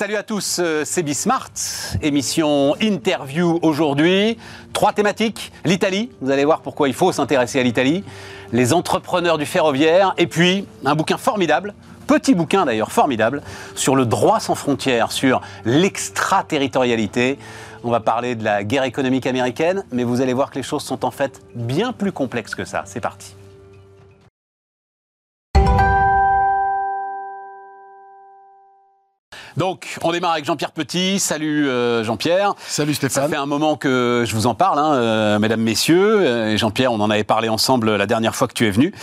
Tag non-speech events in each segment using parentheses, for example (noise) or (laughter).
Salut à tous, euh, c'est Bismart, émission interview aujourd'hui. Trois thématiques, l'Italie, vous allez voir pourquoi il faut s'intéresser à l'Italie, les entrepreneurs du ferroviaire, et puis un bouquin formidable, petit bouquin d'ailleurs formidable, sur le droit sans frontières, sur l'extraterritorialité. On va parler de la guerre économique américaine, mais vous allez voir que les choses sont en fait bien plus complexes que ça. C'est parti. Donc, on démarre avec Jean-Pierre Petit. Salut euh, Jean-Pierre. Salut Stéphane. Ça fait un moment que je vous en parle, hein, euh, mesdames, messieurs. Euh, Jean-Pierre, on en avait parlé ensemble la dernière fois que tu es venu.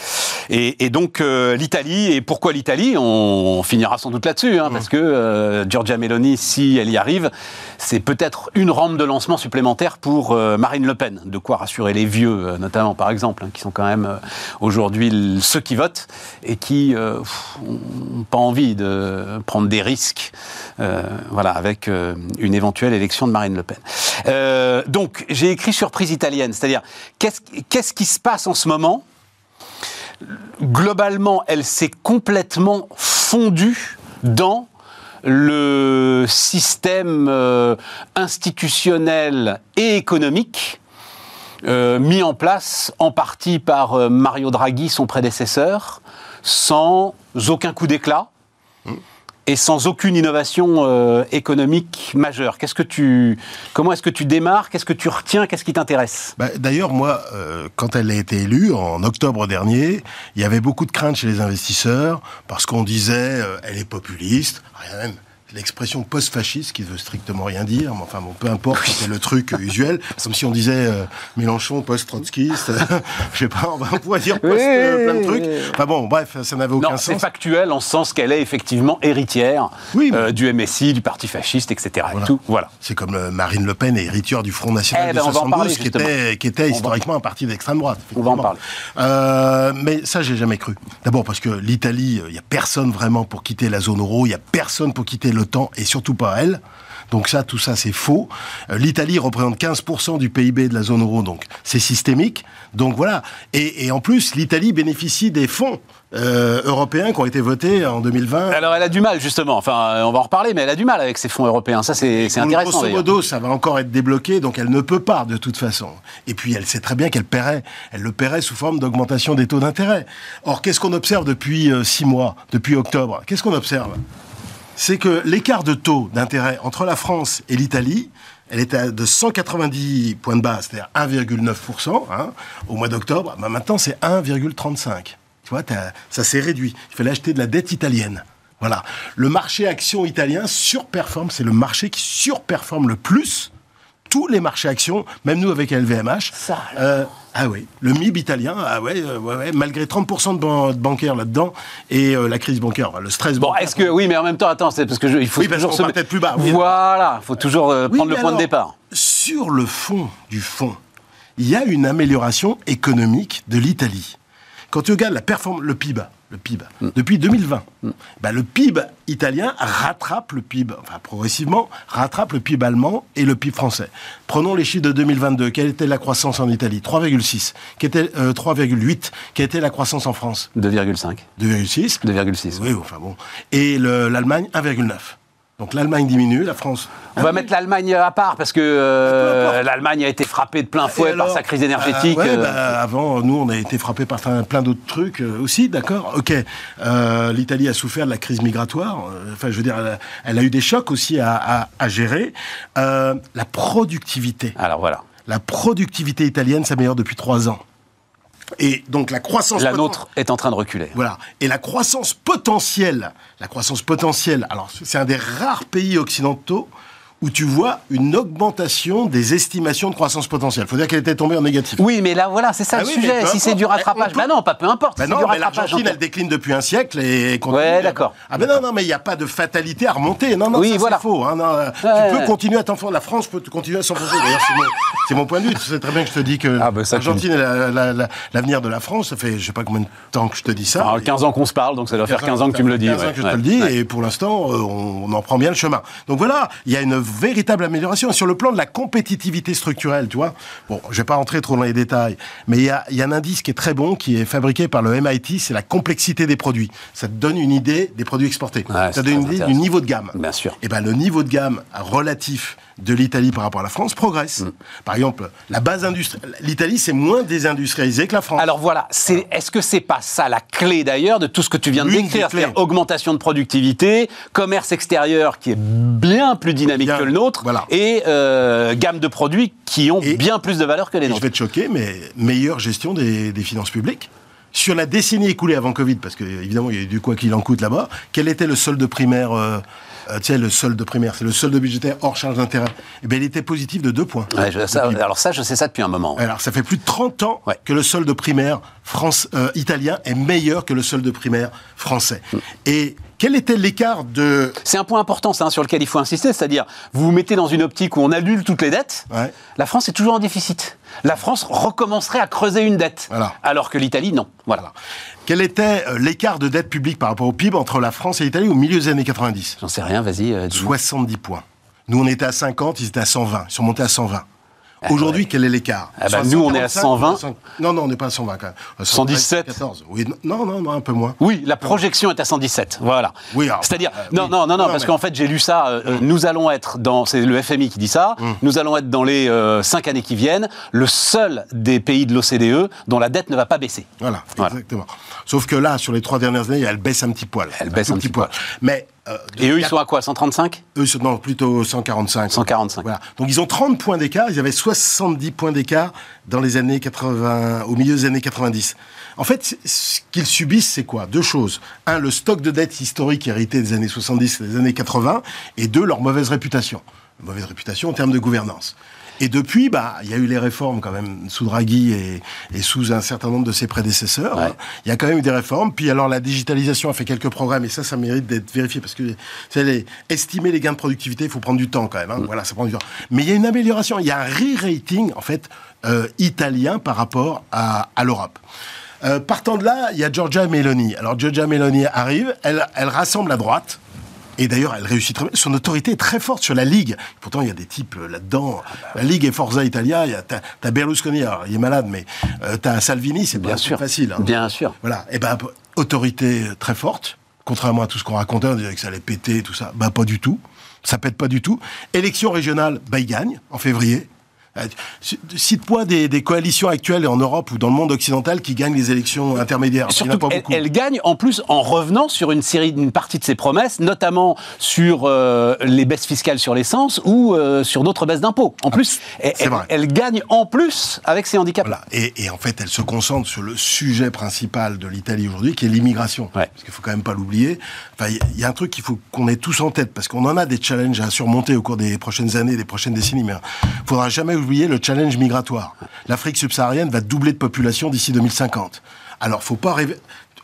Et, et donc, l'Italie. Et pourquoi l'Italie? On, on, finira sans doute là-dessus, hein, mmh. parce que Giorgia Meloni, si elle y arrive, c'est peut-être une rampe de lancement supplémentaire pour Marine Le Pen. De quoi rassurer les vieux, notamment, par exemple, hein, qui sont quand même aujourd'hui ceux qui votent et qui n'ont pas envie de prendre des risques voilà, avec euh, une éventuelle élection de Marine Le Pen. Euh, donc, j'ai écrit surprise italienne, c'est-à-dire qu'est-ce qui se passe en ce moment? Globalement, elle s'est complètement fondue dans le système euh, institutionnel et économique euh, mis en place en partie par euh, Mario Draghi, son prédécesseur, sans aucun coup d'éclat. Mmh et sans aucune innovation euh, économique majeure. Qu'est-ce que tu, comment est-ce que tu démarres? Qu'est-ce que tu retiens? Qu'est-ce qui t'intéresse? Bah, D'ailleurs, moi, euh, quand elle a été élue en octobre dernier, il y avait beaucoup de craintes chez les investisseurs parce qu'on disait euh, elle est populiste, rien l'expression post-fasciste qui veut strictement rien dire, mais enfin bon, peu importe, (laughs) c'est le truc usuel. Comme si on disait euh, Mélenchon post-trotskiste, (laughs) je sais pas, on, va, pourrait dire post euh, plein de trucs. Enfin bon, bref, ça n'avait aucun non, sens. C'est factuel en ce sens qu'elle est effectivement héritière oui, mais... euh, du MSI, du parti fasciste, etc. Voilà. Et tout. Voilà. C'est comme euh, Marine Le Pen est héritière du Front National eh ben, de 72, parler, qui était, qui était historiquement un parti d'extrême droite. On va en parler. Euh, mais ça, j'ai jamais cru. D'abord parce que l'Italie, il y a personne vraiment pour quitter la zone euro, il y a personne pour quitter l'OTAN et surtout pas elle. Donc ça, tout ça, c'est faux. Euh, L'Italie représente 15% du PIB de la zone euro, donc c'est systémique. Donc voilà. Et, et en plus, l'Italie bénéficie des fonds euh, européens qui ont été votés en 2020. Alors elle a du mal justement, enfin on va en reparler, mais elle a du mal avec ces fonds européens, ça c'est intéressant. Grosso modo, ça va encore être débloqué, donc elle ne peut pas de toute façon. Et puis elle sait très bien qu'elle paierait, elle le paierait sous forme d'augmentation des taux d'intérêt. Or qu'est-ce qu'on observe depuis euh, six mois, depuis octobre? Qu'est-ce qu'on observe? C'est que l'écart de taux d'intérêt entre la France et l'Italie, elle était de 190 points de base, c'est-à-dire 1,9% hein, au mois d'octobre. Ben maintenant, c'est 1,35. Tu vois, ça s'est réduit. Il fallait acheter de la dette italienne. Voilà. Le marché action italien surperforme. C'est le marché qui surperforme le plus tous les marchés actions, même nous avec LVMH. Ça, euh, ah oui, le MIB italien, ah ouais, euh, ouais, ouais malgré 30% de, ban de, bancaires là-dedans et euh, la crise bancaire, le stress. Bon, est-ce que oui, mais en même temps, attends, c'est parce que je, il faut oui, toujours se mettre plus bas. Oui. Voilà, il faut toujours euh, oui, prendre le point alors, de départ. Sur le fond du fond, il y a une amélioration économique de l'Italie. Quand tu regardes la performance, le PIB, le PIB, depuis 2020, mm. bah, le PIB italien rattrape le PIB, enfin progressivement, rattrape le PIB allemand et le PIB français. Prenons les chiffres de 2022. Quelle était la croissance en Italie? 3,6. Quelle était euh, 3,8 Quelle était la croissance en France? 2,5. 2,6 2,6. Oui, enfin bon. Et l'Allemagne 1,9. Donc l'Allemagne diminue, la France. On va mettre l'Allemagne à part parce que euh, l'Allemagne a été frappée de plein fouet alors, par sa crise énergétique. Euh, ouais, bah, avant, nous, on a été frappés par plein d'autres trucs euh, aussi, d'accord. Ok. Euh, L'Italie a souffert de la crise migratoire. Enfin, je veux dire, elle a, elle a eu des chocs aussi à, à, à gérer. Euh, la productivité. Alors voilà. La productivité italienne s'améliore depuis trois ans. Et donc la croissance la nôtre est en train de reculer. Voilà. Et la croissance potentielle, la croissance potentielle. Alors c'est un des rares pays occidentaux où tu vois une augmentation des estimations de croissance potentielle. Il faut dire qu'elle était tombée en négatif. Oui, mais là, voilà, c'est ça ah le oui, sujet. Si c'est du rattrapage, peut... bah non, pas peu importe. Bah non, mais l'Argentine, elle décline depuis un siècle et continue. Ouais, d'accord. Ah ben non, non, mais il n'y a pas de fatalité à remonter. Non, non, oui, ça, voilà. c'est faux. Hein, non, ouais, tu peux continuer à t'enfoncer. La France peut continuer à s'enfoncer. D'ailleurs, c'est mon, mon, point de vue. Tu sais très bien que je te dis que ah ben l'Argentine est l'avenir la, la, de la France. Ça fait je sais pas combien de temps que je te dis ça. Alors, 15 ans qu'on se parle, donc ça doit faire 15 ans que tu me le dis. 15 ans que je te le dis, et pour l'instant, on en prend bien le chemin. Donc voilà, il y a une véritable amélioration. Et sur le plan de la compétitivité structurelle, tu vois, bon, je vais pas rentrer trop dans les détails, mais il y a, y a un indice qui est très bon, qui est fabriqué par le MIT, c'est la complexité des produits. Ça te donne une idée des produits exportés. Ouais, ça te donne une idée du niveau de gamme. Bien sûr. Et ben le niveau de gamme relatif de l'Italie par rapport à la France progresse. Mm. Par exemple, la base industrielle, l'Italie c'est moins désindustrialisé que la France. Alors voilà, c'est, est-ce que c'est pas ça la clé d'ailleurs de tout ce que tu viens de décrire. C'est-à-dire augmentation de productivité, commerce extérieur qui est bien plus dynamique Bien, que le nôtre, voilà. et euh, gamme de produits qui ont Et- bien plus de valeur que les Et je nôtres. vais te choquer, mais meilleure gestion des, des finances publiques. Sur la décennie écoulée avant Covid, parce que évidemment il y a eu du quoi qu'il en coûte là-bas, quel était le solde primaire euh, euh, sais, le solde primaire, c'est le solde budgétaire hors charge d'intérêt. Eh bien, il était positif de deux points. Ouais, je- ça- Depuis- alors ça, je sais ça depuis un moment. Alors, ça fait plus de 30 ans Ouais. que le solde primaire France, euh, italien est meilleur que le solde primaire français. Mm. Et quel était l'écart de... C'est un point important, ça, hein, sur lequel il faut insister, c'est-à-dire, vous vous mettez dans une optique où on annule toutes les dettes, Ouais. la France est toujours en déficit. La France recommencerait à creuser une dette, Voilà. alors que l'Italie, non. Voilà. Quel était euh, l'écart de dette publique par rapport au PIB entre la France et l'Italie au milieu des années 90 J'en sais rien, vas-y. euh, dis-moi. 70 points. Nous, on était à 50, ils étaient à 120. Ils sont montés à 120. Aujourd'hui, quel est l'écart? Ah bah, nous, on est à 120. Non, non, on n'est pas à 120 quand même. Euh, 117. 114. Oui, non, non, non, un peu moins. Oui, la projection est à 117. Voilà. Oui, C'est-à-dire, euh, non, oui. non, non, non, parce mais- qu'en fait, j'ai lu ça. euh, euh, nous allons être dans, c'est le FMI qui dit ça. Hum. Nous allons être dans les euh, cinq années qui viennent le seul des pays de l'OCDE dont la dette ne va pas baisser. Voilà, Voilà. exactement. Sauf que là, sur les trois dernières années, elle baisse un petit poil. Elle baisse un petit poil. Mais. euh, Et eux, ils sont à quoi 135 Eux, sont- non, plutôt 145. 145. Voilà. Donc ils ont 30 points d'écart, ils avaient 70 points d'écart dans les années 80, au milieu des années 90. En fait, ce qu'ils subissent, c'est quoi? Deux choses. Un, le stock de dettes historiques hérité des années 70 et des années 80, et deux, leur mauvaise réputation. Mauvaise réputation en termes de gouvernance. Et depuis, bah, il y a eu les réformes quand même sous Draghi et, et sous un certain nombre de ses prédécesseurs. Ouais. hein. Il y a quand même eu des réformes. Puis alors la digitalisation a fait quelques programmes et ça, ça mérite d'être vérifié parce que c'est les, estimer les gains de productivité, il faut prendre du temps quand même. hein. Voilà, ça prend du temps. Mais il y a une amélioration. Il y a un re-rating en fait euh, italien par rapport à, à l'Europe. Euh, partant de là, il y a Giorgia Meloni. Alors Giorgia Meloni arrive, elle, elle rassemble la droite. Et d'ailleurs, elle réussit très bien. Son autorité est très forte sur la Ligue. Pourtant, il y a des types euh, là-dedans. La Ligue et Forza Italia. Il y a- T'as t'as Berlusconi, alors il est malade, mais euh, t'as Salvini, c'est Bien sûr. facile. hein. Bien sûr. Voilà. Et ben, autorité très forte. Contrairement à tout ce qu'on racontait, on dirait que ça allait péter, tout ça. Bah, pas du tout. Ça pète pas du tout. Élection régionale, bah, il gagne, en février. Euh, Cite-moi des, des coalitions actuelles en Europe ou dans le monde occidental qui gagnent les élections intermédiaires. Surtout, pas elle, elle gagne en plus en revenant sur une série, une partie de ses promesses, notamment sur euh, les baisses fiscales sur l'essence ou euh, sur d'autres baisses d'impôts. En plus, elle, gagne en plus avec ses handicaps. Voilà. Et, et en fait, elle se concentre sur le sujet principal de l'Italie aujourd'hui, qui est l'immigration. Ouais. Parce qu'il faut quand même pas l'oublier. Enfin, il y a- un truc qu'il faut qu'on ait tous en tête, parce qu'on en a des challenges à surmonter au cours des prochaines années, des prochaines décennies, mais il faudra jamais oublier le challenge migratoire. L'Afrique subsaharienne va doubler de population d'ici 2050. Alors, faut pas rêver.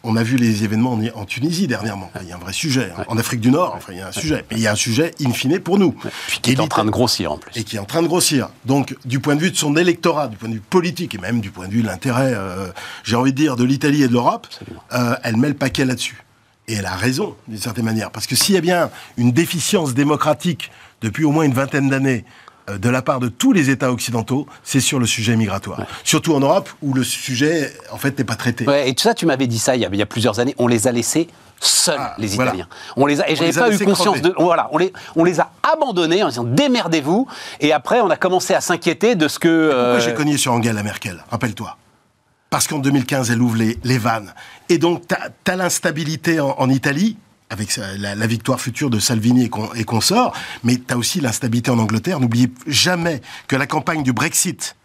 On a vu les événements en, Tunisie dernièrement. Il y a un vrai sujet. hein. En Afrique du Nord, enfin, il y a un sujet. Mais il y a un sujet in fine pour nous. Puis qui est en train de grossir en plus. et qui est en train de grossir. Donc, du point de vue de son électorat, du point de vue politique et même du point de vue de l'intérêt, euh, j'ai envie de dire, de l'Italie et de l'Europe, euh, elle met le paquet là-dessus. Et elle a raison, d'une certaine manière. Parce que s'il y a bien une déficience démocratique depuis au moins une vingtaine d'années euh, de la part de tous les États occidentaux, c'est sur le sujet migratoire. Surtout en Europe, où le sujet, en fait, n'est pas traité. Ouais, et tout ça, tu m'avais dit ça il y a, il y a plusieurs années. On les a laissés seuls, Ah, les voilà. Italiens. On les a, et j'avais pas eu conscience crever. de. Voilà, on les, on les a abandonnés en disant démerdez-vous. Et après, on a commencé à s'inquiéter de ce que. Pourquoi euh, j'ai cogné sur Angela Merkel? Rappelle-toi. Parce qu'en 2015, elle ouvre les, vannes. Et donc, tu as, l'instabilité en, Italie, avec la, victoire future de Salvini et, con- et consorts, mais tu as aussi l'instabilité en Angleterre. N'oubliez jamais que la campagne du Brexit,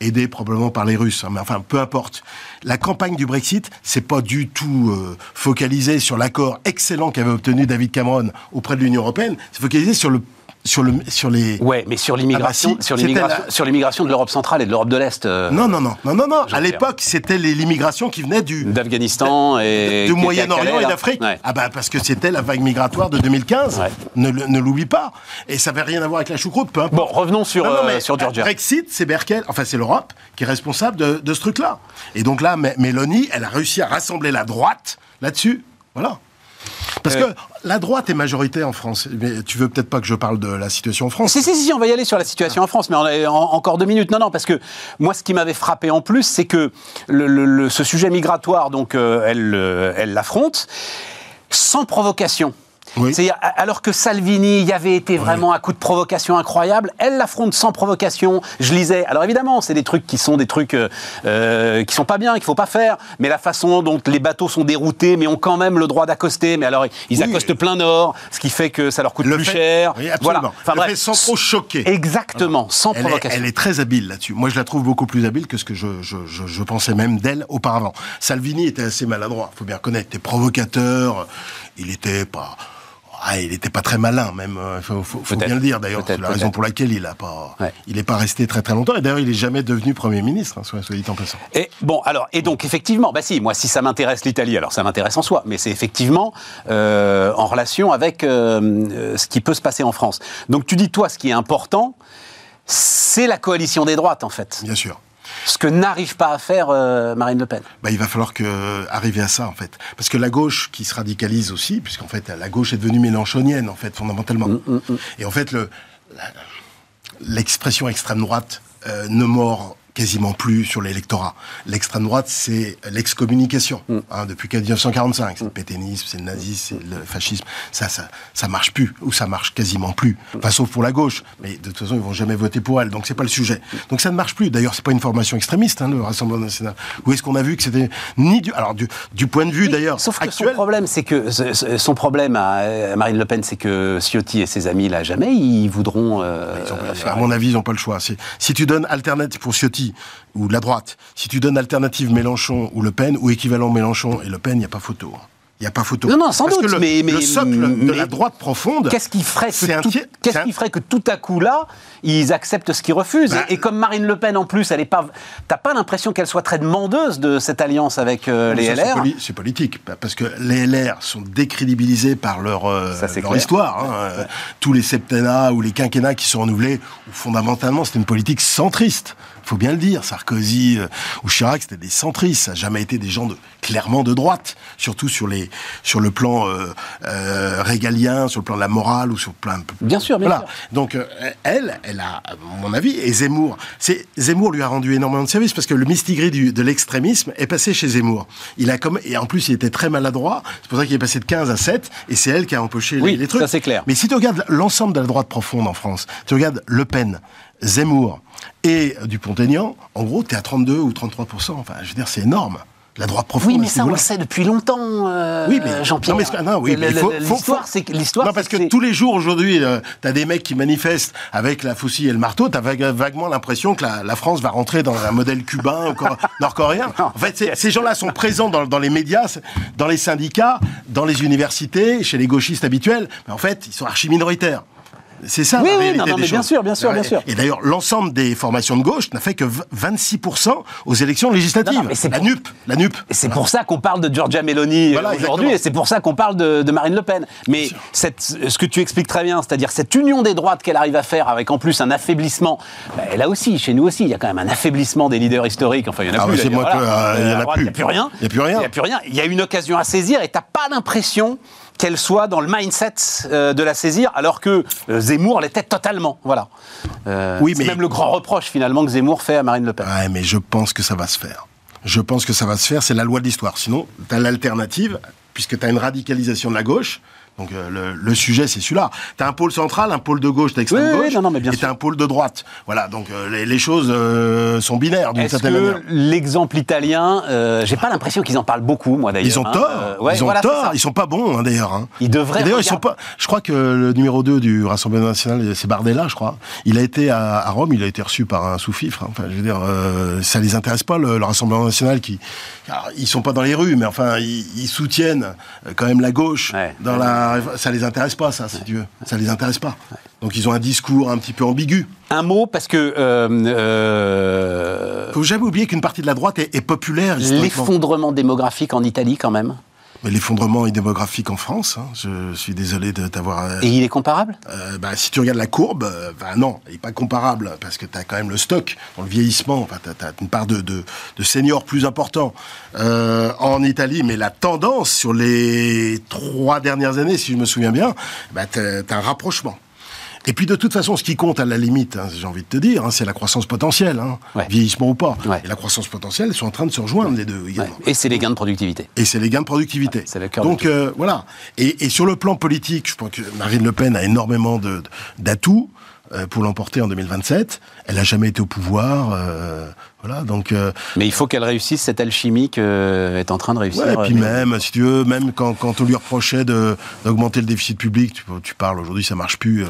aidée probablement par les Russes, hein, mais enfin, peu importe. La campagne du Brexit, c'est pas du tout euh, focalisé sur l'accord excellent qu'avait obtenu David Cameron auprès de l'Union européenne. C'est focalisé sur le sur le sur les Ouais, mais sur l'immigration, Ah bah sur l'immigration, sur l'immigration de l'Europe centrale et de l'Europe de l'Est, euh, non non non non non non. À l'époque, c'était l'immigration qui venait du d'Afghanistan et du Moyen-Orient et d'Afrique. Ouais. Ah bah parce que c'était la vague migratoire de 2015. Ouais. Ne, l'oublie pas. Et ça n'avait rien à voir avec la choucroute, peu importe. Bon, revenons sur, Non, non, euh, sur Georgia. Brexit, c'est Merkel, enfin c'est l'Europe qui est responsable de, de ce truc-là. Et donc là, Mélanie, elle a réussi à rassembler la droite là-dessus. Voilà. Parce que la droite est majoritaire en France. Mais tu veux peut-être pas que je parle de la situation en France Si, si, si, on va y aller sur la situation en France, mais on a encore deux minutes. Non, non, parce que moi, ce qui m'avait frappé en plus, c'est que le, ce sujet migratoire, donc, elle, elle l'affronte sans provocation. C'est-à-dire, alors que Salvini y avait été vraiment un coup de provocation incroyable, elle l'affronte sans provocation. Je lisais. Alors évidemment, c'est des trucs qui sont des trucs euh, euh qui sont pas bien, qu'il faut pas faire. Mais la façon dont les bateaux sont déroutés, mais ont quand même le droit d'accoster. Mais alors ils accostent plein nord, ce qui fait que ça leur coûte plus cher. Oui, voilà. Enfin, le fait sans trop choquer. Exactement, sans provocation. elle est très habile là-dessus. Moi, je la trouve beaucoup plus habile que ce que je, je, je, pensais même d'elle auparavant. Salvini était assez maladroit. Faut bien reconnaître. Il était provocateur. Il était pas ah, il n'était pas très malin, même. Il euh, faut, bien le dire, d'ailleurs. C'est la raison pour laquelle il n'a pas, il n'est pas resté très très longtemps. Et d'ailleurs, il n'est jamais devenu Premier ministre, hein, soit, dit en passant. Et bon, alors, et donc, effectivement, bah si, moi, si ça m'intéresse l'Italie, alors ça m'intéresse en soi, mais c'est effectivement euh, en relation avec euh, ce qui peut se passer en France. Donc, tu dis, toi, ce qui est important, c'est la coalition des droites, en fait. Bien sûr ce que n'arrive pas à faire euh, Marine Le Pen. Bah, il va falloir que, arriver à ça, en fait. Parce que la gauche qui se radicalise aussi, puisqu'en fait, la gauche est devenue mélanchonienne, en fait, fondamentalement. Mm, mm, mm. Et en fait, l'expression extrême droite euh, ne mord quasiment plus sur l'électorat. L'extrême droite, c'est l'excommunication. Mm. Hein, depuis 1945, c'est le pétainisme, c'est le nazisme, c'est le fascisme. Ça, ça, ça marche plus, ou ça marche quasiment plus. Enfin, sauf pour la gauche. Mais de toute façon, ils vont jamais voter pour elle, donc c'est pas le sujet. Donc ça ne marche plus. D'ailleurs, c'est pas une formation extrémiste, hein, le Rassemblement national. Où est-ce qu'on a vu que c'était ni du, alors du, du point de vue d'ailleurs Sauf que son problème, c'est que son problème à, Marine Le Pen, c'est que Ciotti et ses amis là jamais ils voudront. Euh, à mon avis, ils n'ont pas le choix. Si tu donnes alternative pour Ciotti ou la droite, si tu donnes alternative Mélenchon ou Le Pen, ou équivalent Mélenchon et Le Pen, il n'y a pas photo. Il n'y a pas photo. Non, non, sans doute. le, mais, le socle de la droite profonde. Qu'est-ce qui ferait que, tout, qu'est-ce qui ferait que tout à coup là, ils acceptent ce qu'ils refusent? Bah, et, comme Marine Le Pen en plus, elle est pas. T'as pas l'impression qu'elle soit très demandeuse de cette alliance avec euh, les LR C'est, politique parce que les LR sont décrédibilisés par leur, euh, leur histoire. Hein. Tous les septennats ou les quinquennats qui sont renouvelés, fondamentalement, c'est une politique centriste faut bien le dire, Sarkozy euh, ou Chirac, c'était des centristes, ça n'a jamais été des gens de, clairement de droite, surtout sur, les, sur le plan euh, euh, régalien, sur le plan de la morale ou sur plein de... Bien sûr, bien voilà. Donc elle, elle a, à mon avis, et Zemmour, c'est Zemmour lui a rendu énormément de services parce que le mistigris du, de l'extrémisme est passé chez Zemmour. Il a comme et en plus il était très maladroit, c'est pour ça qu'il est passé de 15 à 7 et c'est elle qui a empoché les, les, trucs. ça c'est clair. Mais si tu regardes l'ensemble de la droite profonde en France, tu regardes Le Pen, Zemmour et Dupont-Aignan, en gros, tu es à 32 ou 33% Enfin, je veux dire, c'est énorme. La droite profonde. Oui, mais ça, on le sait depuis longtemps, euh, oui, mais, Jean-Pierre. Non, oui, mais l'histoire, c'est l'histoire. Non, parce que tous les jours aujourd'hui, euh, tu as des mecs qui manifestent avec la faucille et le marteau. Tu as vaguement l'impression que la, France va rentrer dans un modèle cubain ou (laughs) nord-coréen. En fait, ces gens-là sont présents dans, dans, les médias, dans les syndicats, dans les universités, chez les gauchistes habituels. Mais en fait, ils sont archi minoritaires. C'est ça. Oui, oui, non, mais bien sûr, bien sûr, bien sûr. Et, d'ailleurs, l'ensemble des formations de gauche n'a fait que 26% aux élections législatives. la NUP, la NUP. C'est pour ça qu'on parle de Giorgia Meloni euh, aujourd'hui, et c'est pour ça qu'on parle de, Marine Le Pen. Mais cette, ce que tu expliques très bien, c'est-à-dire cette union des droites qu'elle arrive à faire, avec en plus un affaiblissement. Bah, là aussi, chez nous aussi, il y a quand même un affaiblissement des leaders historiques. Enfin, il y en a ah plus. il n'y a, plus. plus rien. Il n'y a plus rien. Il n'y a plus rien. Il y a une occasion à saisir, et t'as pas l'impression qu'elle soit dans le mindset euh, de la saisir, alors que euh, Zemmour l'était totalement. Voilà. Euh, oui, c'est même le grand reproche finalement que Zemmour fait à Marine Le Pen. Ouais, mais je pense que ça va se faire. Je pense que ça va se faire, c'est la loi de l'histoire. Sinon, tu as l'alternative, puisque tu as une radicalisation de la gauche, donc euh, le, sujet, c'est celui-là. Tu as un pôle central, un pôle de gauche, d'extrême gauche, non, non, mais bien et un pôle de droite. Voilà, donc euh, les, choses euh, sont binaires d'une certaine manière. L'exemple italien, j'ai pas l'impression qu'ils en parlent beaucoup, moi d'ailleurs. Ils ont hein. tort. ils ont tort. Ils sont pas bons, hein, d'ailleurs. Hein. Ils devraient. D'ailleurs, ils sont pas. Je crois que le numéro 2 du Rassemblement national, c'est Bardella, je crois. Il a été à, Rome, il a été reçu par un sous-fifre. Enfin, je veux dire, ça les intéresse pas le, Rassemblement national qui. Alors, ils sont pas dans les rues, mais enfin, ils, soutiennent quand même la gauche dans la. Ça les intéresse pas, ça, si tu veux. Ça les intéresse pas. Donc ils ont un discours un petit peu ambigu. Un mot, parce que... Euh, euh Faut jamais oublier qu'une partie de la droite est, populaire. L'effondrement démographique en Italie, quand même l'effondrement est démographique en France, hein, je suis désolé de t'avoir... Et il est comparable? euh, bah, Si tu regardes la courbe, euh, bah, non, il n'est pas comparable, parce que tu as quand même le stock, dans le vieillissement, enfin, tu as, une part de, de, de seniors plus important euh, en Italie, mais la tendance sur les trois dernières années, si je me souviens bien, bah, tu as un rapprochement. Et puis de toute façon, ce qui compte à la limite, hein, j'ai envie de te dire, hein, c'est la croissance potentielle, hein, vieillissement ou pas. Et la croissance potentielle, ils sont en train de se rejoindre les deux. Et c'est les gains de productivité. Et c'est les gains de productivité. c'est le Donc euh, voilà. Et, et, sur le plan politique, je pense que Marine Le Pen a énormément d'atouts. Pour l'emporter en 2027. Elle n'a jamais été au pouvoir. Euh, voilà, donc. Euh, Mais il faut qu'elle réussisse cette alchimie qu'elle est en train de réussir. et puis même, si tu veux, même quand, quand on lui reprochait d'augmenter le déficit public, tu, tu parles aujourd'hui, ça marche plus.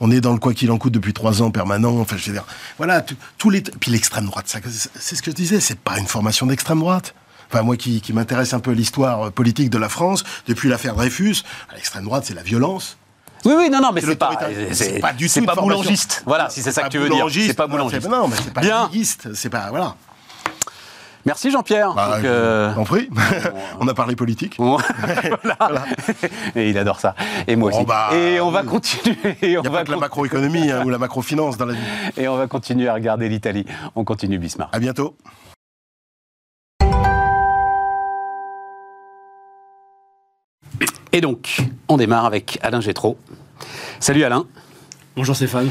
on est dans le quoi qu'il en coûte depuis trois ans permanent. Enfin, je veux dire, voilà, tous les. Puis l'extrême droite, c'est ce que je disais, c'est pas une formation d'extrême droite. Enfin, moi qui, qui m'intéresse un peu l'histoire politique de la France, depuis l'affaire Dreyfus, l'extrême droite, c'est la violence. Oui, oui, non, non, mais c'est pas, c'est pas du tout. C'est pas boulangiste. Voilà, si c'est ça que tu veux dire. C'est pas boulangiste. Non, mais c'est pas Bien. C'est pas, voilà. Merci Jean-Pierre. Bah, euh... prie. (laughs) on a parlé politique. (laughs) voilà. Et il adore ça. Et moi aussi. Bah, et on va continuer. Il n'y a pas que la macroéconomie hein, ou la macrofinance dans la vie. (laughs) Et on va continuer à regarder l'Italie. On continue Bismarck. À bientôt. Et donc, on démarre avec Alain Gétraud. Salut Alain. Bonjour Stéphane.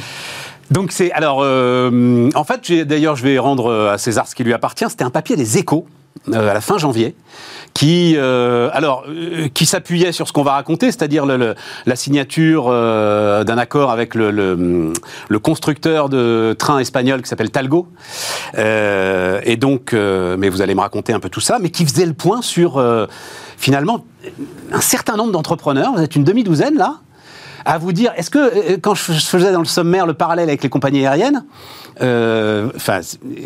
Donc c'est alors euh, en fait d'ailleurs je vais rendre euh, à César ce qui lui appartient. C'était un papier des Échos à la fin janvier qui alors qui s'appuyait sur ce qu'on va raconter, c'est-à-dire la signature d'un accord avec le, constructeur de trains espagnol qui s'appelle Talgo. et donc, mais vous allez me raconter un peu tout ça, mais qui faisait le point sur finalement un certain nombre d'entrepreneurs. Vous êtes une demi-douzaine là à vous dire, est-ce que, euh, quand je faisais dans le sommaire le parallèle avec les compagnies aériennes, euh,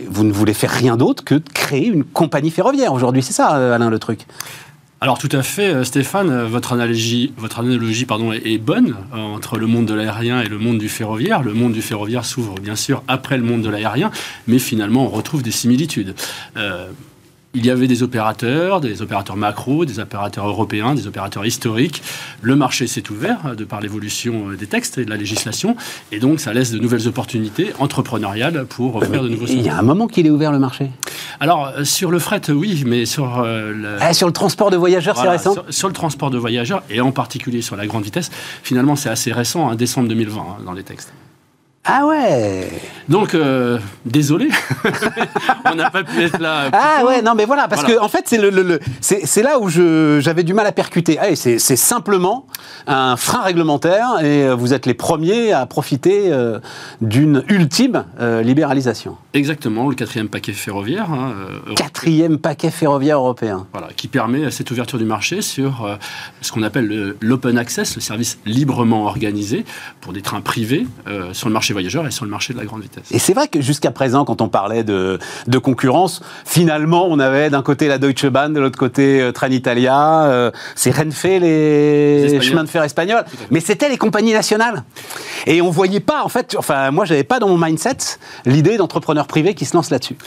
vous ne voulez faire rien d'autre que de créer une compagnie ferroviaire aujourd'hui, c'est ça, euh, Alain, le truc? Alors tout à fait, Stéphane, votre analogie, votre analogie pardon, est bonne entre le monde de l'aérien et le monde du ferroviaire. Le monde du ferroviaire s'ouvre bien sûr après le monde de l'aérien, mais finalement on retrouve des similitudes il y avait des opérateurs, des opérateurs macro, des opérateurs européens, des opérateurs historiques. Le marché s'est ouvert euh, de par l'évolution euh, des textes et de la législation, et donc ça laisse de nouvelles opportunités entrepreneuriales pour offrir de nouveaux Il y a un moment qu'il est ouvert le marché? Alors euh, sur le fret, oui, mais sur le... Ah, sur le transport de voyageurs, c'est récent? Sur, le transport de voyageurs et en particulier sur la grande vitesse, finalement c'est assez récent, hein, décembre 2020 hein, dans les textes. Ah ouais Donc, euh, désolé, (laughs) on n'a pas pu être là. Ah ouais, non mais voilà, parce que en fait, c'est le, c'est là où j'avais du mal à percuter. Ah, c'est simplement un frein réglementaire et vous êtes les premiers à profiter euh, d'une ultime euh, libéralisation. Exactement, le quatrième paquet ferroviaire. Hein, quatrième paquet ferroviaire européen. Voilà, qui permet cette ouverture du marché sur ce qu'on appelle l'open access, le service librement organisé pour des trains privés sur le marché voyageurs et sur le marché de la grande vitesse. Et c'est vrai que jusqu'à présent, quand on parlait de, de concurrence, finalement, on avait d'un côté la Deutsche Bahn, de l'autre côté euh, Trenitalia, euh, c'est Renfe, les, les chemins de fer espagnols, mais c'était les compagnies nationales. Et on voyait pas, en fait, enfin, moi, j'avais pas dans mon mindset l'idée d'entrepreneurs privés qui se lancent là-dessus.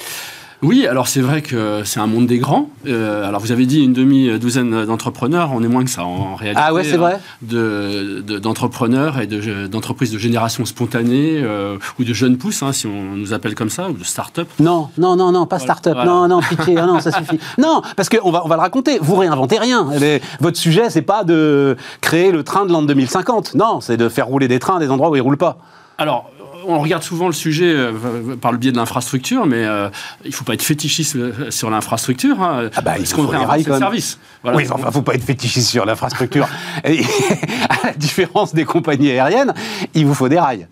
Oui, alors c'est vrai que c'est un monde des grands. Euh, alors vous avez dit une demi-douzaine d'entrepreneurs, on est moins que ça en réalité. Ah ouais, c'est vrai. Hein, d'entrepreneurs et d'entreprises de, génération spontanée euh, ou de jeunes pousses, hein, si on nous appelle comme ça, ou de start-up. Non, non, non, non, pas start-up. Non, non, pitié, non, ça suffit. (laughs) Non, parce qu'on va, on va le raconter. Vous réinventez rien. votre sujet, c'est pas de créer le train de l'an 2050. Non, c'est de faire rouler des trains à des endroits où ils roulent pas. Alors, on regarde souvent le sujet euh, par le biais de l'infrastructure, mais euh, il ne faut pas être fétichiste euh, sur l'infrastructure. Hein, ah bah, il faut des rails, service. Oui, enfin, il ne faut pas être fétichiste sur l'infrastructure. (laughs) (laughs) à la différence des compagnies aériennes, il vous faut des rails.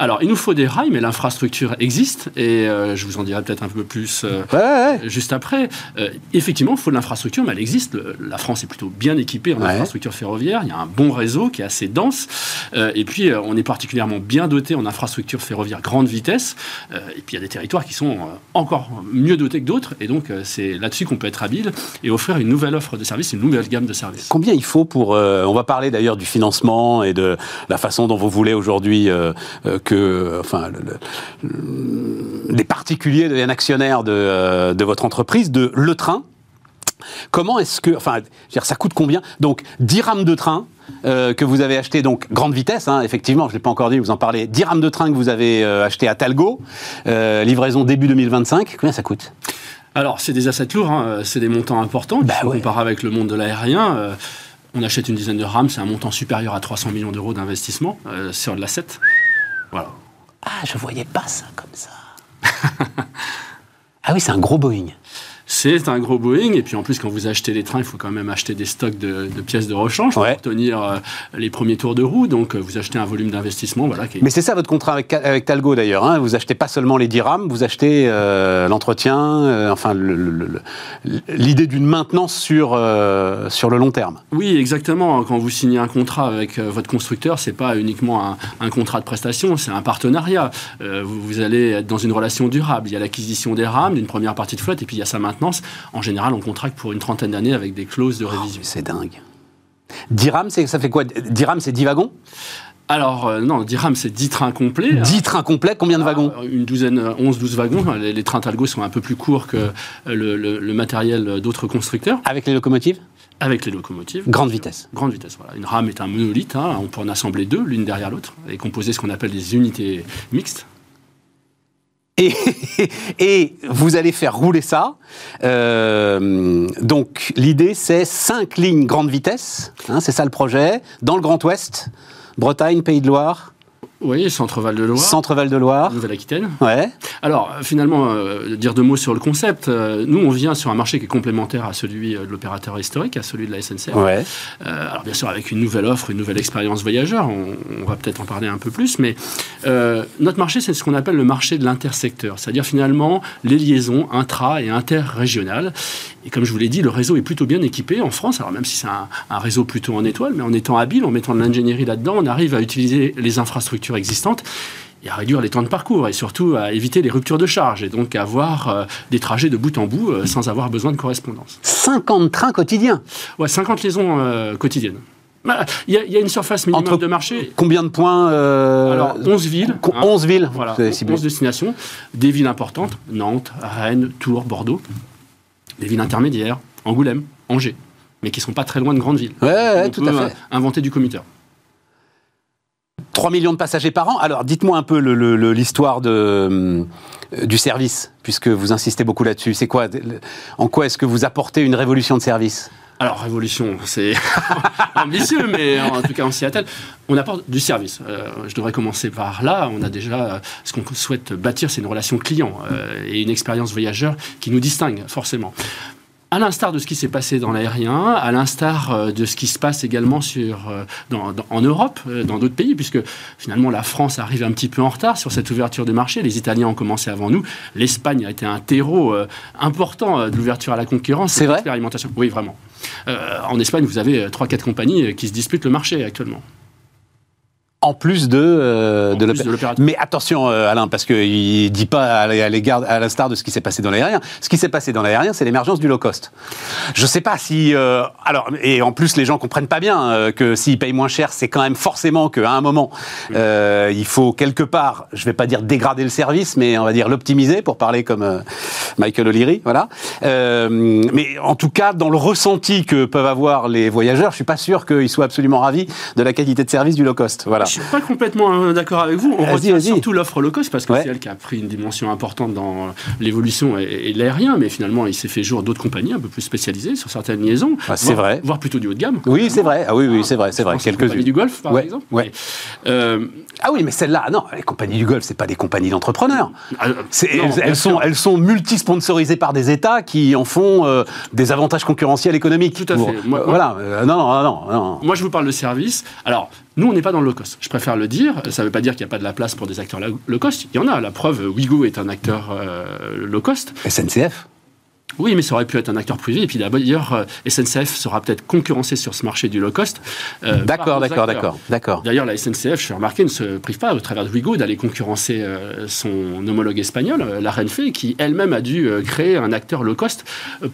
Alors, il nous faut des rails, mais l'infrastructure existe, et euh, je vous en dirai peut-être un peu plus euh, juste après. Euh, effectivement, il faut de l'infrastructure, mais elle existe. la France est plutôt bien équipée en infrastructure ferroviaire. Il y a un bon réseau qui est assez dense, et puis on est particulièrement bien doté en infrastructure ferroviaire grande vitesse. et puis il y a des territoires qui sont encore mieux dotés que d'autres, et donc c'est là-dessus qu'on peut être habile et offrir une nouvelle offre de services, une nouvelle gamme de services. Combien il faut pour On va parler d'ailleurs du financement et de la façon dont vous voulez aujourd'hui que enfin, les particuliers deviennent actionnaires de, euh, de votre entreprise, de Le Train, Comment est-ce que, enfin, dire, ça coûte combien? Donc, 10 rames de train euh, que vous avez acheté, donc grande vitesse, hein, effectivement, je ne l'ai pas encore dit, vous en parlez. 10 rames de train que vous avez euh, acheté à Talgo, euh, livraison début 2025. Combien ça coûte? Alors, c'est des assets lourds, hein, c'est des montants importants. Bah ouais. compare avec le monde de l'aérien. on achète une dizaine de rames, c'est un montant supérieur à 300 millions d'euros d'investissement sur de l'asset. Ah, je voyais pas ça comme ça. (laughs) ah oui, c'est un gros Boeing. C'est un gros Boeing, et puis en plus, quand vous achetez les trains, il faut quand même acheter des stocks de, de pièces de rechange Ouais. pour tenir euh, les premiers tours de roue. Donc, euh, vous achetez un volume d'investissement voilà, qui est Mais c'est ça votre contrat avec, avec Talgo d'ailleurs. Hein. Vous achetez pas seulement les 10 rames, vous achetez euh, l'entretien, enfin l'idée d'une maintenance sur, sur le long terme. Oui, exactement. Quand vous signez un contrat avec votre constructeur, c'est pas uniquement un, un contrat de prestation, c'est un partenariat. Vous, vous allez être dans une relation durable. Il y a l'acquisition des rames, d'une première partie de flotte, et puis il y a sa maintenance. En général, on contracte pour une trentaine d'années avec des clauses de révision. C'est dingue. 10 rames, c'est- ça fait quoi? 10 rames, c'est 10 wagons? Alors, euh, non, 10 rames, c'est 10 trains complets. 10 trains complets, combien de wagons? Euh, Une douzaine, 11-12 wagons. Les, les trains Talgo sont un peu plus courts que euh, le, le- le matériel d'autres constructeurs, Avec les locomotives? Avec les locomotives. Grande vitesse. Grande vitesse, voilà. Une rame est un monolithe, hein, on peut en assembler deux, l'une derrière l'autre, et composer ce qu'on appelle des unités mixtes. (laughs) Et, vous allez faire rouler ça. Euh, donc l'idée, c'est 5 lignes grande vitesse. hein, c'est ça le projet. Dans le Grand Ouest, Bretagne, Pays de Loire, Oui, Centre-Val de Loire, Centre-Val de Loire. Nouvelle-Aquitaine. Ouais. Alors, euh, finalement, euh, dire deux mots sur le concept. Euh, nous, on vient sur un marché qui est complémentaire à celui de l'opérateur historique, à celui de la SNCF. Ouais. Euh, alors bien sûr avec une nouvelle offre, une nouvelle expérience voyageur, on, on va peut-être en parler un peu plus, mais notre marché c'est ce qu'on appelle le marché de l'intersecteur, c'est-à-dire finalement les liaisons intra et interrégionales. Et comme je vous l'ai dit, le réseau est plutôt bien équipé en France, alors même si c'est un, un réseau plutôt en étoile, mais en étant habile, en mettant de l'ingénierie là-dedans, on arrive à utiliser les infrastructures existantes et à réduire les temps de parcours et surtout à éviter les ruptures de charge et donc à avoir euh, des trajets de bout en bout euh, sans avoir besoin de correspondance. 50 trains quotidiens. Ouais, 50 liaisons euh, quotidiennes. Bah, Il y, a- il y a une surface minimum Entre- de marché. Combien de points euh, Alors, 11 villes. hein. 11 villes. Voilà, Vous avez ciblé. 11 destinations. Des villes importantes, Nantes, Rennes, Tours, Bordeaux. Des villes intermédiaires, Angoulême, Angers. Mais qui ne sont pas très loin de grandes villes. Ouais, ouais, On tout peut, à fait. inventer du commuteur. 3 millions de passagers par an. Alors, dites-moi un peu l'histoire euh, du service, puisque vous insistez beaucoup là-dessus. C'est quoi En quoi est-ce que vous apportez une révolution de service? Alors, révolution, c'est (laughs) ambitieux, mais en tout cas en Seattle, on apporte du service. Euh, je devrais commencer par là. On a déjà, euh, ce qu'on souhaite bâtir, c'est une relation client et une expérience voyageur qui nous distingue forcément. À l'instar de ce qui s'est passé dans l'aérien, à l'instar euh, de ce qui se passe également sur, euh, dans- dans- en Europe, euh, dans d'autres pays, puisque finalement la France arrive un petit peu en retard sur cette ouverture de marché. Les Italiens ont commencé avant nous. L'Espagne a été un terreau important de l'ouverture à la concurrence. C'est vrai? Oui, vraiment. Euh, en Espagne, vous avez euh, 3-4 compagnies qui se disputent le marché actuellement. En plus de, euh, En de l'opérateur. Mais attention, euh, Alain, parce qu'il ne dit pas à l'égard, à l'instar de ce qui s'est passé dans l'aérien. Ce qui s'est passé dans l'aérien, c'est l'émergence du low cost. Je ne sais pas si. euh, alors, et en plus, les gens comprennent pas bien euh, que s'ils payent moins cher, c'est quand même forcément qu'à un moment, euh, il faut quelque part, je ne vais pas dire dégrader le service, mais on va dire l'optimiser, pour parler comme euh, Michael O'Leary. Voilà. Euh, mais en tout cas, dans le ressenti que peuvent avoir les voyageurs, je suis pas sûr qu'ils soient absolument ravis de la qualité de service du low cost. Voilà. Je suis pas complètement euh, d'accord avec vous. On retient surtout l'offre low cost parce que Ouais. c'est elle qui a pris une dimension importante dans euh, l'évolution et, et l'aérien, mais finalement il s'est fait jour d'autres compagnies un peu plus spécialisées sur certaines liaisons. Ah, c'est voire- vrai. Voire plutôt du haut de gamme. Oui, c'est vrai. Ah oui, oui, c'est vrai, c'est vrai. Quelques-unes. du Golfe, par Ouais, exemple. ouais. Mais, euh, Ah oui, mais celle-là, non, les compagnies du Golfe, c'est pas des compagnies d'entrepreneurs. ah, elles, sont, elles sont multi-sponsorisées par des États qui en font euh, des avantages concurrentiels économiques. Tout à Pour- fait. Moi- voilà. non, non, non, non. Moi, je vous parle de service. Alors, nous, on n'est pas dans le low cost. Je préfère le dire. Ça ne veut pas dire qu'il n'y a pas de la place pour des acteurs low cost. Il y en a. La preuve, Wigo est un acteur euh, low cost. SNCF. Oui, mais ça aurait pu être un acteur privé. Et puis d'ailleurs, euh, SNCF sera peut-être concurrencé sur ce marché du low cost. euh, D'accord, d'accord, d'accord, d'accord. D'ailleurs, la SNCF, je fais remarquer, ne se prive pas, au travers de Wigo, d'aller concurrencer euh, son homologue espagnol, la Renfe, qui elle-même a dû créer un acteur low cost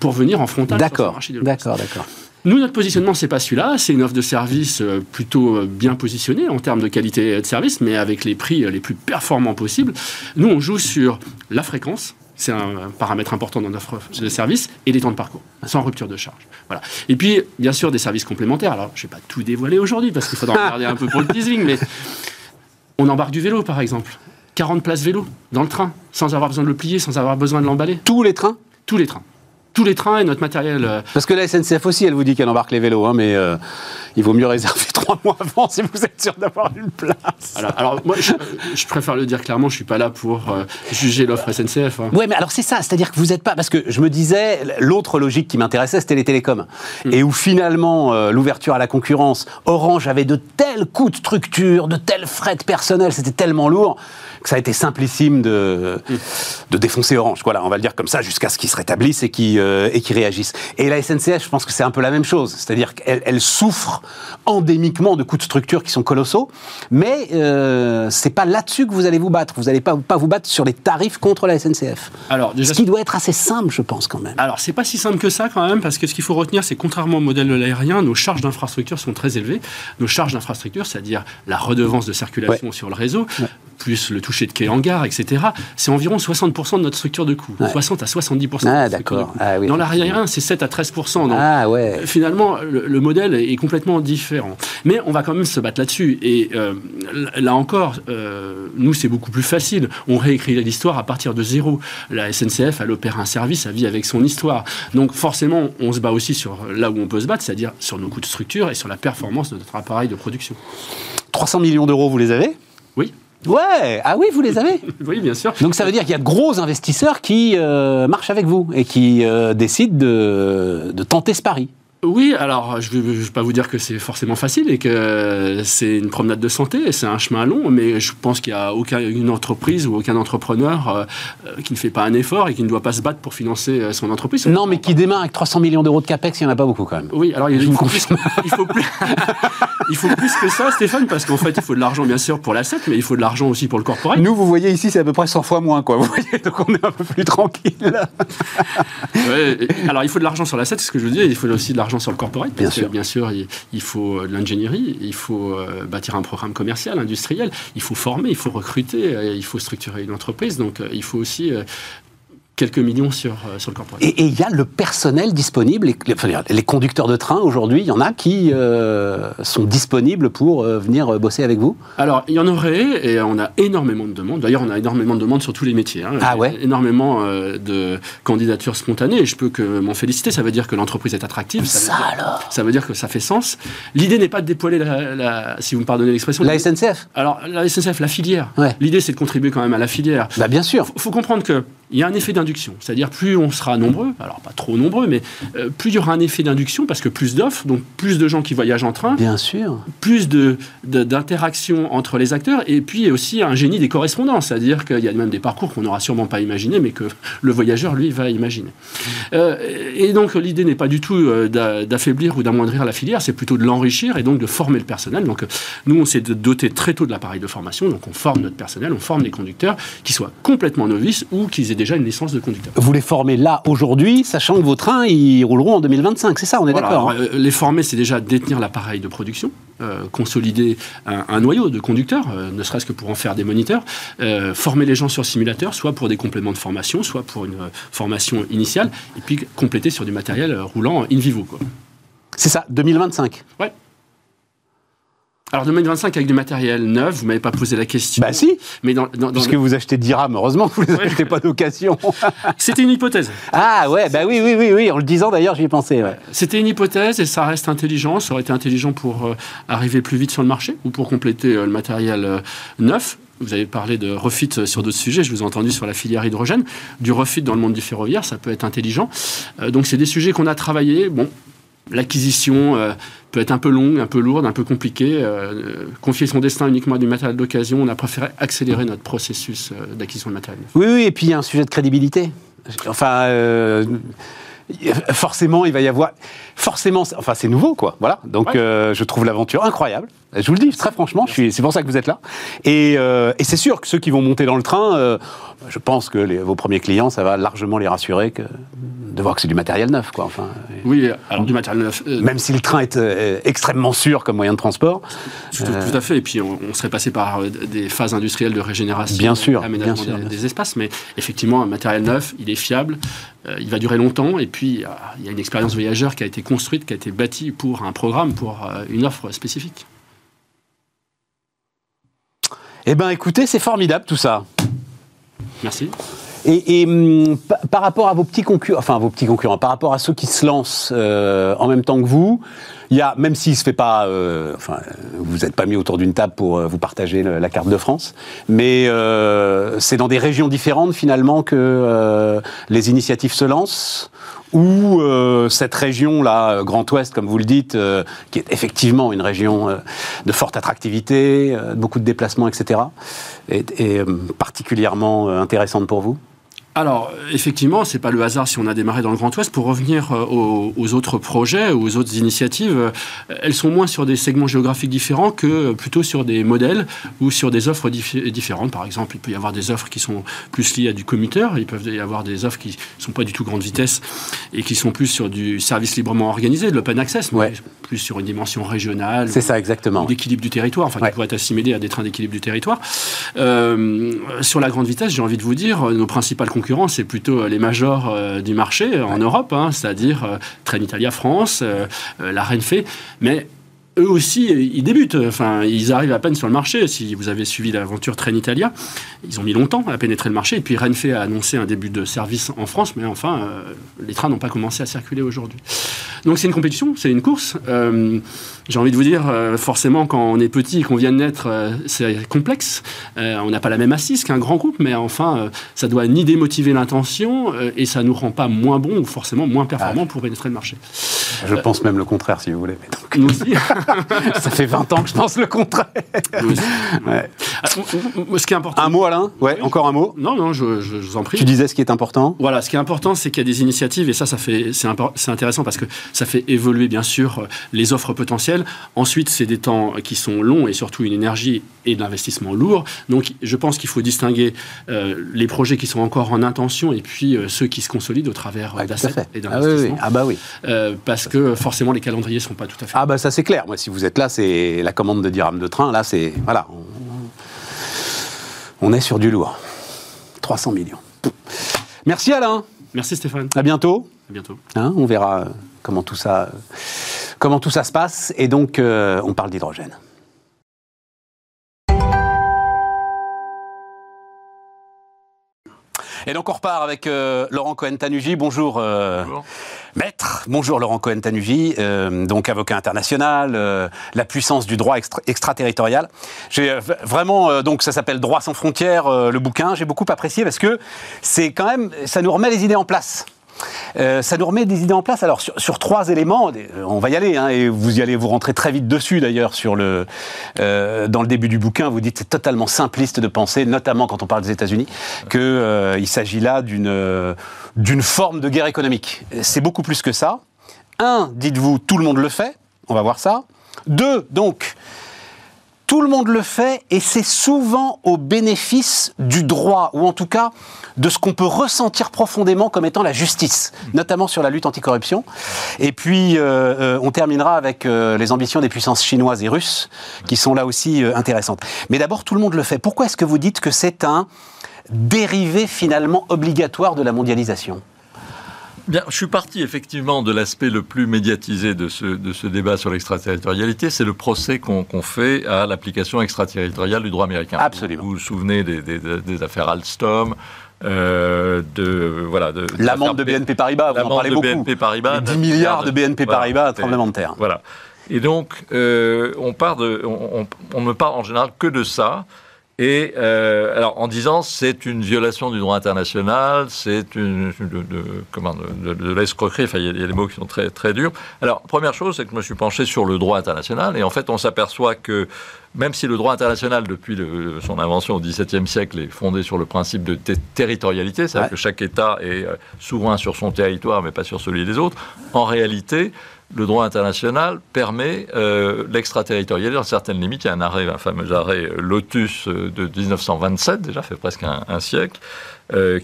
pour venir en frontal sur ce D'accord, marché du low cost. d'accord, d'accord. Nous, notre positionnement, c'est pas celui-là. C'est une offre de service euh, plutôt euh, bien positionnée en termes de qualité de service, mais avec les prix euh, les plus performants possibles. Nous, on joue sur la fréquence, c'est un paramètre important dans notre offre de service, et les temps de parcours, sans rupture de charge. Voilà. Et puis, bien sûr, des services complémentaires. Alors, je ne vais pas tout dévoiler aujourd'hui, parce qu'il faudra regarder un peu pour le teasing, mais on embarque du vélo, par exemple. 40 places vélo dans le train, sans avoir besoin de le plier, sans avoir besoin de l'emballer. Tous les trains? Tous les trains tous les trains et notre matériel. Euh, Parce que la SNCF aussi, elle vous dit qu'elle embarque les vélos, hein, mais euh, il vaut mieux réserver (laughs) trois mois avant si vous êtes sûr d'avoir une place. Alors, alors moi, je, préfère le dire clairement, je suis pas là pour euh, juger l'offre SNCF. Hein. Oui, mais alors c'est ça, c'est-à-dire que vous n'êtes pas. Parce que je me disais, l'autre logique qui m'intéressait, c'était les télécoms. Mm. Et où finalement, l'ouverture à la concurrence, Orange avait de tels coûts de structure, de tels frais de personnel, c'était tellement lourd que ça a été simplissime de, mm. de défoncer Orange. Voilà, on va le dire comme ça, jusqu'à ce qu'ils se rétablissent et qu'ils euh, qui réagissent. Et la SNCF, je pense que c'est un peu la même chose. C'est-à-dire qu'elle elle souffre endémiquement de coûts de structure qui sont colossaux, mais euh, c'est pas là-dessus que vous allez vous battre. Vous n'allez pas, pas vous battre sur les tarifs contre la SNCF. Alors, ce qui doit être assez simple, je pense, quand même. Alors, c'est pas si simple que ça, quand même, parce que ce qu'il faut retenir, c'est contrairement au modèle de l'aérien, nos charges d'infrastructure sont très élevées. Nos charges d'infrastructure, c'est-à-dire la redevance de circulation sur le réseau, plus le toucher de quai en gare, etc., c'est environ 60% de notre structure de coût. 60 à 70%. Ah, d'accord. Ah, oui. Dans l'aérien, c'est 7 à 13%. Donc, ah, ouais. Finalement, le, modèle est complètement différent. Mais on va quand même se battre là-dessus. Et euh, là encore, euh, nous, c'est beaucoup plus facile. On réécrit l'histoire à partir de zéro. La SNCF, elle opère un service, elle vit avec son histoire. Donc forcément, on se bat aussi sur là où on peut se battre, c'est-à-dire sur nos coûts de structure et sur la performance de notre appareil de production. 300 millions d'euros, vous les avez? Oui. Ouais, ah oui, vous les avez (laughs) Oui, bien sûr. Donc ça veut dire qu'il y a de gros investisseurs qui euh, marchent avec vous et qui euh, décident de, de tenter ce pari. Oui, alors je ne vais, pas vous dire que c'est forcément facile et que c'est une promenade de santé, c'est un chemin long, mais je pense qu'il n'y a aucune entreprise ou aucun entrepreneur euh, euh, qui ne fait pas un effort et qui ne doit pas se battre pour financer euh, son entreprise. Non, mais qui démarre avec 300 millions d'euros de capex, il n'y en a pas beaucoup quand même. Oui, alors il, faut, plus, il, faut, plus, (laughs) il faut plus que ça, Stéphane, parce qu'en fait, il faut de l'argent bien sûr pour l'asset, mais il faut de l'argent aussi pour le corporate. Nous, vous voyez ici, c'est à peu près 100 fois moins, quoi. Vous voyez, donc on est un peu plus tranquille. alors il faut de l'argent sur l'asset, c'est ce que je veux dire, il faut aussi de l'argent sur le corporate. Bien sûr. bien sûr, il, faut de l'ingénierie, il faut euh, bâtir un programme commercial, industriel, il faut former, il faut recruter, euh, il faut structurer une entreprise. Donc, euh, il faut aussi quelques millions sur, euh, sur le corporate. Et il y a le personnel disponible, les, les conducteurs de train aujourd'hui, il y en a qui euh, sont disponibles pour euh, venir bosser avec vous? Alors, il y en aurait, et on a énormément de demandes. D'ailleurs, on a énormément de demandes sur tous les métiers. Hein. Ah ouais? Énormément de candidatures spontanées, et je peux que m'en féliciter. Ça veut dire que l'entreprise est attractive. Ça, ça veut alors? Ça veut dire que ça fait sens. L'idée n'est pas de dépoiler, la, si vous me pardonnez l'expression... La SNCF Alors, la SNCF, la filière. Ouais. L'idée, c'est de contribuer quand même à la filière. Bah, bien sûr. Il faut comprendre que il y a un effet d'induction. C'est-à-dire, plus on sera nombreux, alors pas trop nombreux, mais euh, plus il y aura un effet d'induction, parce que plus d'offres, donc plus de gens qui voyagent en train. Bien sûr. Plus d'interactions de, entre les acteurs, et puis aussi un génie des correspondances. C'est-à-dire qu'il y a même des parcours qu'on n'aura sûrement pas imaginé, mais que le voyageur, lui, va imaginer. Euh, et donc, l'idée n'est pas du tout euh, d'affaiblir ou d'amoindrir la filière, c'est plutôt de l'enrichir et donc de former le personnel. Donc, nous, on s'est doté très tôt de l'appareil de formation, donc on forme notre personnel, on forme les conducteurs, qui soient complètement novices ou qu'ils aient déjà une licence de conducteur. Vous les formez là aujourd'hui, sachant que vos trains ils rouleront en 2025, c'est ça, on est d'accord hein euh, Les former, c'est déjà détenir l'appareil de production, euh, consolider un, noyau de conducteurs, euh, ne serait-ce que pour en faire des moniteurs, former les gens sur simulateur, soit pour des compléments de formation, soit pour une formation initiale, et puis compléter sur du matériel roulant in vivo. C'est ça, 2025 Ouais. Alors 2025 avec du matériel neuf, vous m'avez pas posé la question. Bah si. Mais dans, Parce que vous achetez 10 RAM, heureusement que vous les achetez pas d'occasion. (laughs) C'était une hypothèse. Ah ouais, bah oui, oui, oui, oui. En le disant d'ailleurs, j'y ai pensé. C'était une hypothèse et ça reste intelligent. Ça aurait été intelligent pour euh, arriver plus vite sur le marché ou pour compléter euh, le matériel euh, neuf. Vous avez parlé de refit sur d'autres sujets, je vous ai entendu sur la filière hydrogène. Du refit dans le monde du ferroviaire, ça peut être intelligent. donc c'est des sujets qu'on a travaillé. Bon, l'acquisition euh, peut être un peu longue, un peu lourde, un peu compliquée. Euh, confier son destin uniquement à du matériel d'occasion, on a préféré accélérer notre processus euh, d'acquisition de matériel. Oui, oui, et puis il y a un sujet de crédibilité. Enfin, forcément, il va y avoir. Forcément, enfin, c'est nouveau, quoi. Voilà. Donc, je trouve l'aventure incroyable. Je vous le dis très franchement, c'est pour ça que vous êtes là. Et, euh, et c'est sûr que ceux qui vont monter dans le train, je pense que les, vos premiers clients, ça va largement les rassurer que, de voir que c'est du matériel neuf. Quoi, enfin, oui, alors du matériel neuf. Euh, même si le train est euh, extrêmement sûr comme moyen de transport. Tout, tout à fait. Et puis on, serait passé par des phases industrielles de régénération, bien sûr, aménagement bien sûr, des, des, espaces. Mais effectivement, un matériel neuf, il est fiable, il va durer longtemps. Et puis il y a une expérience voyageur qui a été construite, qui a été bâtie pour un programme, pour une offre spécifique. Eh bien, écoutez, c'est formidable tout ça. Merci. Et, et hum, par rapport à vos petits concurrents, enfin vos petits concurrents, par rapport à ceux qui se lancent euh, en même temps que vous, il y a, même s'il se fait pas, euh, enfin, vous n'êtes pas mis autour d'une table pour euh, vous partager la carte de France, mais euh, c'est dans des régions différentes finalement que euh, les initiatives se lancent ou cette région-là, Grand Ouest, comme vous le dites, qui est effectivement une région de forte attractivité, beaucoup de déplacements, etc., est, est particulièrement intéressante pour vous? Alors, effectivement, c'est pas le hasard si on a démarré dans le Grand Ouest. Pour revenir aux, aux autres projets, aux autres initiatives, elles sont moins sur des segments géographiques différents que plutôt sur des modèles ou sur des offres dif différentes. Par exemple, il peut y avoir des offres qui sont plus liées à du commuteur, il peut y avoir des offres qui ne sont pas du tout grande vitesse et qui sont plus sur du service librement organisé, de l'open access, mais ouais. plus sur une dimension régionale. C'est ça, exactement. D'équilibre du territoire, enfin, ouais. qui pourrait être assimilé à des trains d'équilibre du territoire. Euh, sur la grande vitesse, j'ai envie de vous dire, nos principales concurrents, c'est plutôt les majors euh, du marché en ouais. Europe, hein, c'est-à-dire euh, Trenitalia France, euh, la Renfe, mais eux aussi, ils débutent. Enfin, ils arrivent à peine sur le marché. Si vous avez suivi l'aventure Trenitalia, ils ont mis longtemps à pénétrer le marché. Et puis Renfe a annoncé un début de service en France, mais enfin, euh, les trains n'ont pas commencé à circuler aujourd'hui. Donc c'est une compétition, c'est une course. Euh, J'ai envie de vous dire, euh, forcément, quand on est petit et qu'on vient de naître, c'est complexe. On n'a pas la même assise qu'un grand groupe, mais enfin, ça doit ni démotiver l'intention et ça nous rend pas moins bon ou forcément moins performant ah. pour pénétrer le marché. Je pense même le contraire, si vous voulez. Donc... Nous aussi. (laughs) (laughs) ça fait 20 ans que je pense le contraire. Ouais. Ce qui est important. Un mot, Alain Ouais, oui. encore un mot Non, non, je, je, je, vous en prie. Tu disais ce qui est important Voilà, ce qui est important, c'est qu'il y a des initiatives, et ça, ça fait, c'est intéressant parce que ça fait évoluer, bien sûr, les offres potentielles. Ensuite, c'est des temps qui sont longs et surtout une énergie et de l'investissement lourd. Donc, je pense qu'il faut distinguer euh, les projets qui sont encore en intention et puis euh, ceux qui se consolident au travers ouais, d'assets et d'investissements. Ah, oui, oui. ah, bah oui. Euh, parce que forcément, les calendriers ne sont pas tout à fait. Ah bah ça c'est clair. Moi, si vous êtes là, c'est la commande de dirham de train. Là, c'est voilà. On, on est sur du lourd. 300 millions. Merci Alain. Merci Stéphane. À bientôt. À bientôt. Hein, on verra comment tout ça, comment tout ça se passe. Et donc, euh, on parle d'hydrogène. Et donc on repart avec euh, Laurent Cohen-Tanugi. Bonjour, euh, Bonjour, maître. Bonjour Laurent Cohen-Tanugi, euh, donc avocat international, la puissance du droit extra extraterritorial. J'ai vraiment donc ça s'appelle Droit sans frontières le bouquin. J'ai beaucoup apprécié parce que c'est quand même ça nous remet les idées en place. Euh, ça nous remet des idées en place. Alors sur, trois éléments, on va y aller, hein, et vous y allez vous rentrer très vite dessus d'ailleurs sur le euh, dans le début du bouquin. Vous dites c'est totalement simpliste de penser, notamment quand on parle des États-Unis, que euh, il s'agit là d'une d'une forme de guerre économique. C'est beaucoup plus que ça. Un, dites-vous, tout le monde le fait. On va voir ça. Deux, donc. Tout le monde le fait et c'est souvent au bénéfice du droit, ou en tout cas de ce qu'on peut ressentir profondément comme étant la justice, notamment sur la lutte anticorruption. Et puis, euh, on terminera avec euh, les ambitions des puissances chinoises et russes, qui sont là aussi euh, intéressantes. Mais d'abord, tout le monde le fait. Pourquoi est-ce que vous dites que c'est un dérivé finalement obligatoire de la mondialisation? Bien, je suis parti effectivement de l'aspect le plus médiatisé de ce, de ce débat sur l'extraterritorialité, c'est le procès qu'on qu fait à l'application extraterritoriale du droit américain. Absolument. Vous vous souvenez des, des, des affaires Alstom, euh, de voilà de l'amende de BNP Paribas, vous en parlez de beaucoup. BNP Paribas, 10 milliards de BNP Paribas, voilà, tremblement de terre. Voilà. Et donc euh, on part de, on, on, ne parle en général que de ça. Et euh, alors en disant c'est une violation du droit international, c'est une de, de, comment de, de l'escroquerie. Enfin, il y, a, il y, a des mots qui sont très très durs. Alors première chose, c'est que je me suis penché sur le droit international et en fait on s'aperçoit que même si le droit international, depuis son invention au XVIIe siècle, est fondé sur le principe de territorialité, c'est-à-dire que chaque État est euh, souverain sur son territoire, mais pas sur celui des autres, en réalité, le droit international permet euh, l'extraterritorialité dans certaines limites. Il y a un arrêt, un fameux arrêt euh, Lotus euh, de 1927, déjà fait presque un, siècle,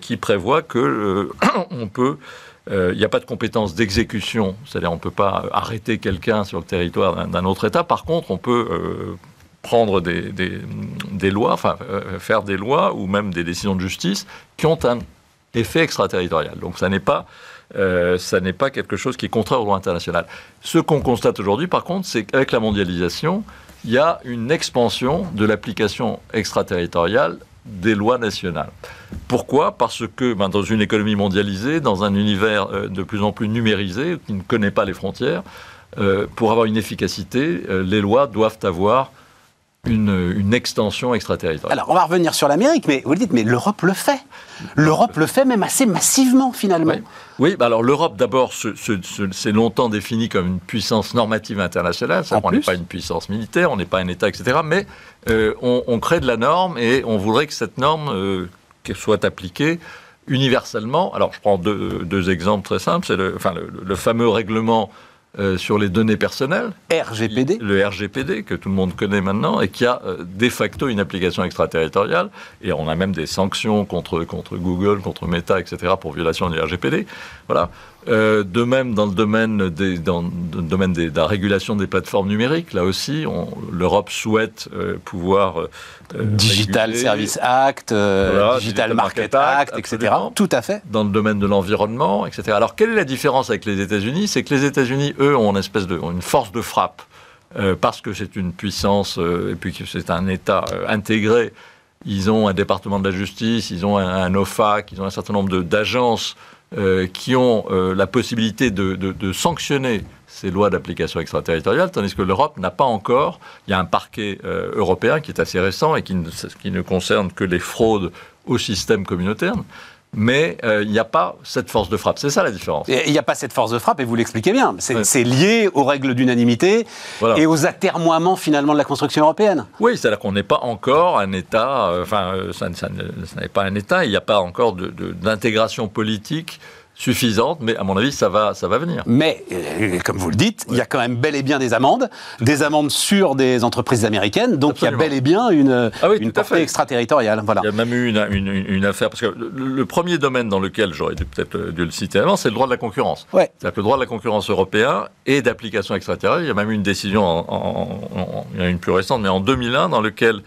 qui prévoit que (clears throat) on peut il n'y a pas de compétence d'exécution, c'est-à-dire on ne peut pas arrêter quelqu'un sur le territoire d'un autre État. Par contre, on peut prendre des, lois, enfin faire des lois ou même des décisions de justice qui ont un effet extraterritorial. Donc ça n'est pas euh, ça n'est pas quelque chose qui est contraire au droit international. Ce qu'on constate aujourd'hui, par contre, c'est qu'avec la mondialisation, il y a une expansion de l'application extraterritoriale des lois nationales. Pourquoi? Parce que ben, dans une économie mondialisée, dans un univers euh, de plus en plus numérisé, qui ne connaît pas les frontières, euh, pour avoir une efficacité, les lois doivent avoir une, extension extraterritoriale. Alors, on va revenir sur l'Amérique, mais vous le dites, mais l'Europe le fait. L'Europe le fait même assez massivement, finalement. Oui, bah alors l'Europe, d'abord, c'est longtemps défini comme une puissance normative internationale. on n'est pas une puissance militaire, on n'est pas un État, etc. Mais euh, on, crée de la norme et on voudrait que cette norme euh, soit appliquée universellement. Alors, je prends deux, exemples très simples. C'est le, enfin, le fameux règlement euh, sur les données personnelles. RGPD Le RGPD, que tout le monde connaît maintenant, et qui a euh, de facto une application extraterritoriale. Et on a même des sanctions contre, contre Google, contre Meta, etc., pour violation du RGPD. Voilà. Euh, de même, dans le domaine, des, dans le domaine de la régulation des plateformes numériques, là aussi, l'Europe souhaite euh, pouvoir. Euh, Digital Service Act, Digital, Market, Act, etc. Tout à fait. Dans le domaine de l'environnement, etc. Alors, quelle est la différence avec les États-Unis? C'est que les États-Unis, eux, ont une espèce de, une force de frappe. parce que c'est une puissance et puis que c'est un État intégré, ils ont un département de la justice, ils ont un, un OFAC, ils ont un certain nombre d'agences euh, qui ont euh, la possibilité de, sanctionner ces lois d'application extraterritoriale, tandis que l'Europe n'a pas encore. Il y a un parquet euh, européen qui est assez récent et qui ne concerne que les fraudes au système communautaire mais euh, il n'y a pas cette force de frappe. C'est ça la différence. Il n'y a pas cette force de frappe, et vous l'expliquez bien. C'est lié aux règles d'unanimité et aux atermoiements finalement de la construction européenne. Oui, c'est-à-dire qu'on n'est pas encore un État, euh, enfin, euh, ça, n'est pas un État, il n'y a pas encore d'intégration politique suffisante, mais à mon avis, ça va, ça va venir. Mais, euh, comme vous le dites, il y a quand même bel et bien des amendes, des amendes sur des entreprises américaines, donc il y a bel et bien une, ah une portée extraterritoriale. Voilà. Il y a même eu une, une, affaire, parce que le, premier domaine dans lequel j'aurais peut-être dû le citer avant, c'est le droit de la concurrence. Ouais. C'est-à-dire que le droit de la concurrence européen est d'application extraterritoriale. Il y a même eu une décision, en, il y en a une plus récente, mais en 2001, dans lequel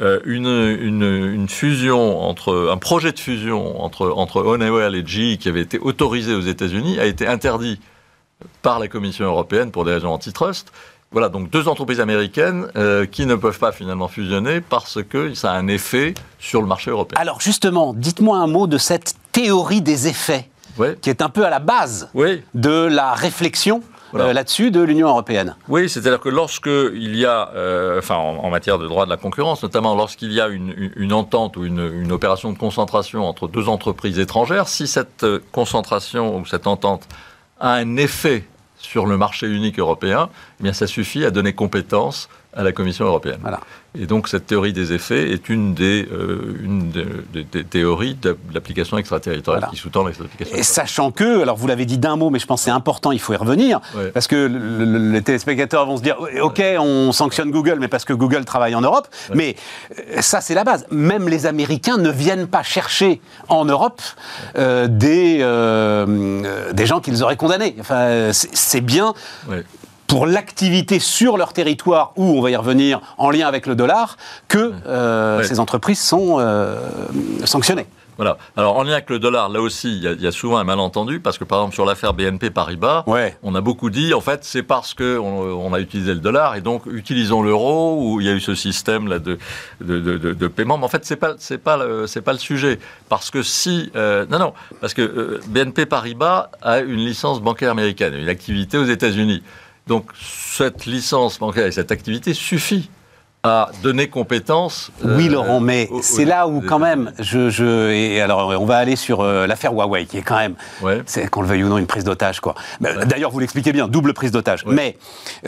euh, une, une, fusion entre un projet de fusion entre entre Honeywell et GE qui avait été autorisé aux États-Unis a été interdit par la Commission européenne pour des raisons antitrust. Voilà, donc deux entreprises américaines euh, qui ne peuvent pas finalement fusionner parce que ça a un effet sur le marché européen. Alors justement, dites-moi un mot de cette théorie des effets, qui est un peu à la base de la réflexion euh, là-dessus de l'Union européenne. Oui, c'est-à-dire que lorsque il y a, euh, enfin en, matière de droit de la concurrence, notamment lorsqu'il y a une, entente ou une, opération de concentration entre deux entreprises étrangères, si cette euh, concentration ou cette entente a un effet sur le marché unique européen, eh bien ça suffit à donner compétence à la Commission européenne. Voilà. Et donc cette théorie des effets est une des, euh, une des, théories de l'application extraterritoriale qui sous-tend l'application. Et sachant que, alors vous l'avez dit d'un mot, mais je pense que c'est important, il faut y revenir, parce que les téléspectateurs vont se dire, ok, on sanctionne Google, mais parce que Google travaille en Europe, mais euh, ça c'est la base. Même les Américains ne viennent pas chercher en Europe euh, des, des gens qu'ils auraient condamnés. Enfin, c'est bien pour l'activité sur leur territoire, où on va y revenir en lien avec le dollar, que euh, ces entreprises sont euh, sanctionnées. Voilà. Alors, en lien avec le dollar, là aussi, il y, a souvent un malentendu, parce que par exemple, sur l'affaire BNP Paribas, on a beaucoup dit, en fait, c'est parce qu'on on a utilisé le dollar, et donc utilisons l'euro, où il y a eu ce système là de, de, de, paiement. Mais en fait, c'est pas, c'est pas, le, c'est pas le sujet. Parce que si. Euh, non, non, parce que BNP Paribas a une licence bancaire américaine, une activité aux États-Unis. Donc cette licence bancaire et cette activité suffit à donner compétence. Oui, euh, Laurent, mais c'est là où quand même, je, je, et alors on va aller sur euh, l'affaire Huawei, qui est quand même, Ouais. c'est qu'on le veuille ou non, une prise d'otage, quoi. Mais, D'ailleurs, vous l'expliquez bien, double prise d'otage. Ouais. Mais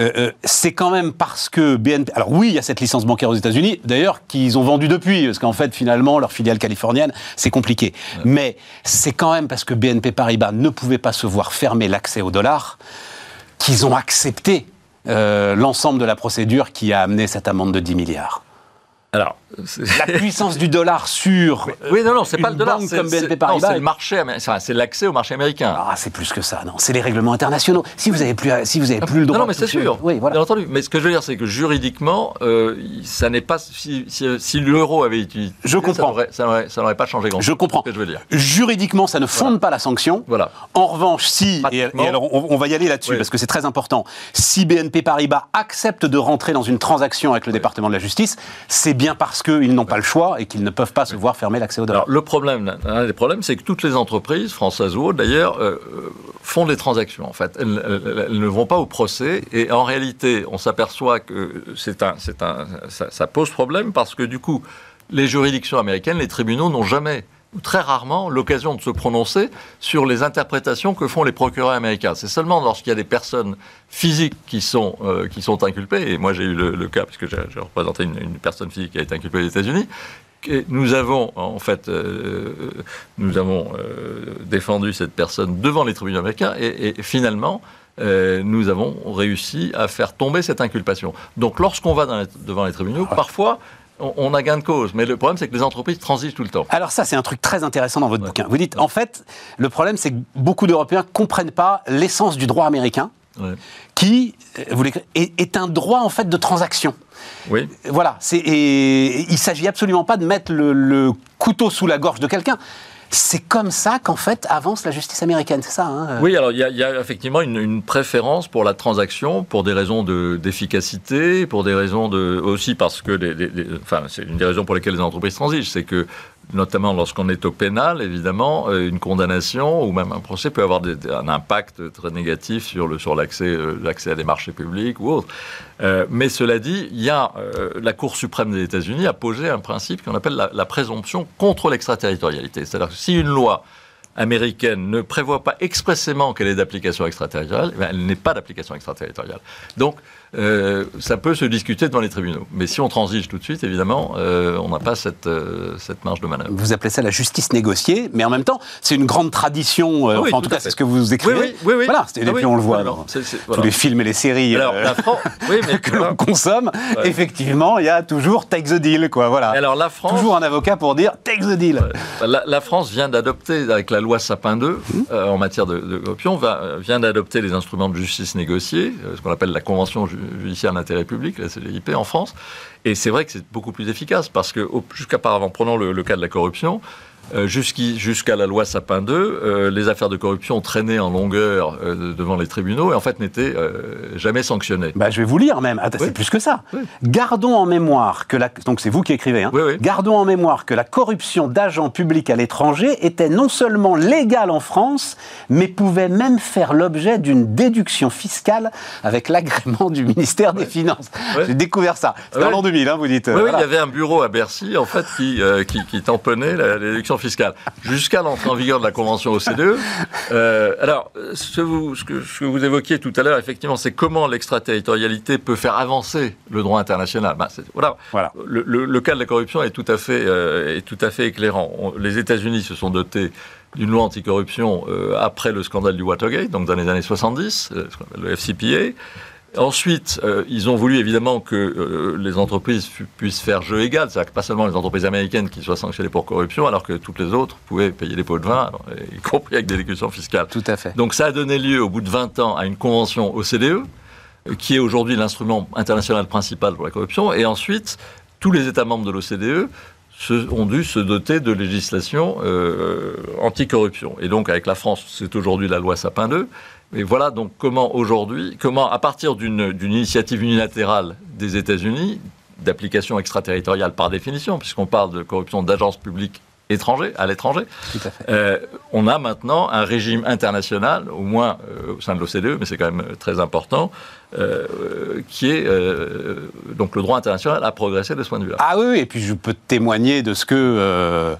euh, c'est quand même parce que BNP, alors oui, il y a cette licence bancaire aux États-Unis, d'ailleurs qu'ils ont vendu depuis, parce qu'en fait, finalement, leur filiale californienne, c'est compliqué. Mais c'est quand même parce que BNP Paribas ne pouvait pas se voir fermer l'accès au dollar qu'ils ont accepté euh, l'ensemble de la procédure qui a amené cette amende de 10 milliards. Alors, La puissance du dollar sur. oui, non, non, c'est pas une le dollar, banque c'est comme c'est- BNP non, Paribas. c'est le marché, c'est l'accès au marché américain. Ah, c'est plus que ça, non. C'est les règlements internationaux. Si vous avez plus, si vous avez plus le droit. Non, non, mais c'est sûr. Oui, voilà. Bien entendu. Mais ce que je veux dire, c'est que juridiquement, euh, ça n'est pas. Si, si- si l'euro avait été utilisé, Je comprends. Ça n'aurait- pas changé grand-chose. Je comprends. Ce que je veux dire. Juridiquement, ça ne fonde pas la sanction. Voilà. En revanche, si, et, Pratiquement. et alors on, on va y aller là-dessus Oui. parce que c'est très important, si BNP Paribas accepte de rentrer dans une transaction avec le département de la justice, c'est bien parce qu'ils n'ont pas le choix et qu'ils ne peuvent pas se voir fermer l'accès au dollar. Alors, le problème, des problèmes, c'est que toutes les entreprises, françaises ou autres d'ailleurs, euh, euh, font des transactions. En fait, elles, elles- elles ne vont pas au procès. Et en réalité, on s'aperçoit que c'est un, c'est un, ça, ça pose problème parce que du coup, les juridictions américaines, les tribunaux n'ont jamais très rarement l'occasion de se prononcer sur les interprétations que font les procureurs américains. C'est seulement lorsqu'il y a des personnes physiques qui sont, euh, qui sont inculpées, et moi j'ai eu le, le cas, puisque j'ai représenté une, une personne physique qui a été inculpée aux États-Unis, nous avons en fait euh, nous avons euh, défendu cette personne devant les tribunaux américains et, et finalement euh, nous avons réussi à faire tomber cette inculpation. Donc lorsqu'on va dans les- devant les tribunaux, parfois on, on a gain de cause, mais le problème c'est que les entreprises transigent tout le temps. Alors ça, c'est un truc très intéressant dans votre bouquin. Vous dites, en fait, le problème, c'est que beaucoup d'Européens comprennent pas l'essence du droit américain, Ouais. qui, euh, vous est, est un droit en fait de transaction. Oui. Voilà, et il s'agit absolument pas de mettre le, le couteau sous la gorge de quelqu'un. C'est comme ça qu'en fait avance la justice américaine, c'est ça hein Oui, alors il y, a- effectivement une, préférence pour la transaction, pour des raisons de- d'efficacité, pour des raisons de aussi parce que, enfin, c'est une des raisons pour lesquelles les entreprises transigent, c'est que notamment lorsqu'on est au pénal, évidemment, euh, une condamnation ou même un procès peut avoir un impact très négatif sur le sur l'accès euh, l'accès à des marchés publics ou autres. Euh, mais cela dit, il y a la Cour suprême des États-Unis a posé un principe qu'on appelle la, la présomption contre l'extraterritorialité. C'est-à-dire que si une loi américaine ne prévoit pas expressément qu'elle est d'application extraterritoriale, eh elle n'est pas d'application extraterritoriale. Donc, euh, ça peut se discuter devant les tribunaux. Mais si on transige tout de suite, évidemment, euh, on n'a pas cette, euh, cette marge de manœuvre. Vous appelez ça la justice négociée, mais en même temps, c'est une grande tradition. Ah oui, enfin, en tout tout cas, c'est ce que vous écrivez. Oui, oui, oui. Voilà, et Ah puis on le voit dans tous les films et les séries Alors, la France, (laughs) oui, mais que l'on consomme. Effectivement, il y a toujours take the deal, quoi. Voilà. Alors, la France, Toujours un avocat pour dire take the deal. La, la France vient d'adopter, avec la loi Sapin 2, euh, en matière de, de va- vient d'adopter les instruments de justice négociée, ce qu'on appelle la Convention ju- judiciaire d'intérêt public, la CGIP, en France. Et c'est vrai que c'est beaucoup plus efficace, parce que jusqu'à auparavant, prenons le, le cas de la corruption, euh, jusqu'à la loi Sapin 2, euh, les affaires de corruption traînaient en longueur euh, devant les tribunaux et en fait n'étaient jamais sanctionnées. Bah, je vais vous lire même. Attends, Oui. C'est plus que ça. Oui. Gardons en mémoire que la. Donc c'est vous qui écrivez. Hein. Oui. Gardons en mémoire que la corruption d'agents publics à l'étranger était non seulement légale en France, mais pouvait même faire l'objet d'une déduction fiscale avec l'agrément du ministère des Finances. J'ai découvert ça. C'était en l'an 2000, hein, vous dites. Oui, Voilà. il y avait un bureau à Bercy, en fait, qui, qui, qui tamponnait la déduction fiscale. Jusqu'à l'entrée en vigueur de la Convention OCDE. Euh, alors, ce, que vous- ce que, ce que vous évoquiez tout à l'heure, effectivement, c'est comment l'extraterritorialité peut faire avancer le droit international. Ben, c'est- voilà. Voilà. Le, le- le cas de la corruption est tout à fait, euh, est tout à fait éclairant. On- les États-Unis se sont dotés d'une loi anticorruption euh, après le scandale du Watergate, donc dans les années 70, euh, le FCPA. Ensuite, euh, ils ont voulu évidemment que euh, les entreprises puissent faire jeu égal, c'est-à-dire que pas seulement les entreprises américaines qui soient sanctionnées pour corruption, alors que toutes les autres pouvaient payer des pots de vin, alors, y compris avec des déductions fiscales. Tout à fait. Donc ça a donné lieu, au bout de 20 ans, à une convention OCDE, euh, qui est aujourd'hui l'instrument international principal pour la corruption. Et ensuite, tous les États membres de l'OCDE ont dû se doter de législation euh, anticorruption. Et donc, avec la France, c'est aujourd'hui la loi Sapin 2. Et voilà donc comment aujourd'hui, comment à partir d'une initiative unilatérale des États-Unis, d'application extraterritoriale par définition, puisqu'on parle de corruption d'agences publiques étranger, à l'étranger. Euh, on a maintenant un régime international, au moins euh, au sein de l'OCDE, mais c'est quand même très important, euh, qui est euh, donc le droit international a progressé de ce point de vue-là. Ah oui, oui, et puis je peux témoigner de ce que, euh,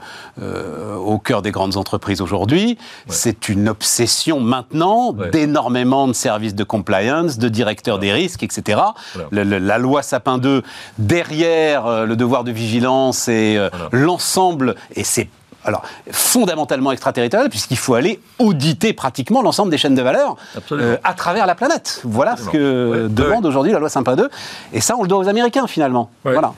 au cœur des grandes entreprises aujourd'hui, c'est une obsession maintenant Ouais. d'énormément de services de compliance, de directeurs des risques, etc. Voilà. Le- le- la loi Sapin 2, derrière le devoir de vigilance et l'ensemble, et c'est alors fondamentalement extraterritorial, puisqu'il faut aller auditer pratiquement l'ensemble des chaînes de valeur euh, à travers la planète. Voilà Absolument. ce que Ouais. demande aujourd'hui la loi Sapin 2, et ça on le doit aux Américains finalement. Ouais, Voilà.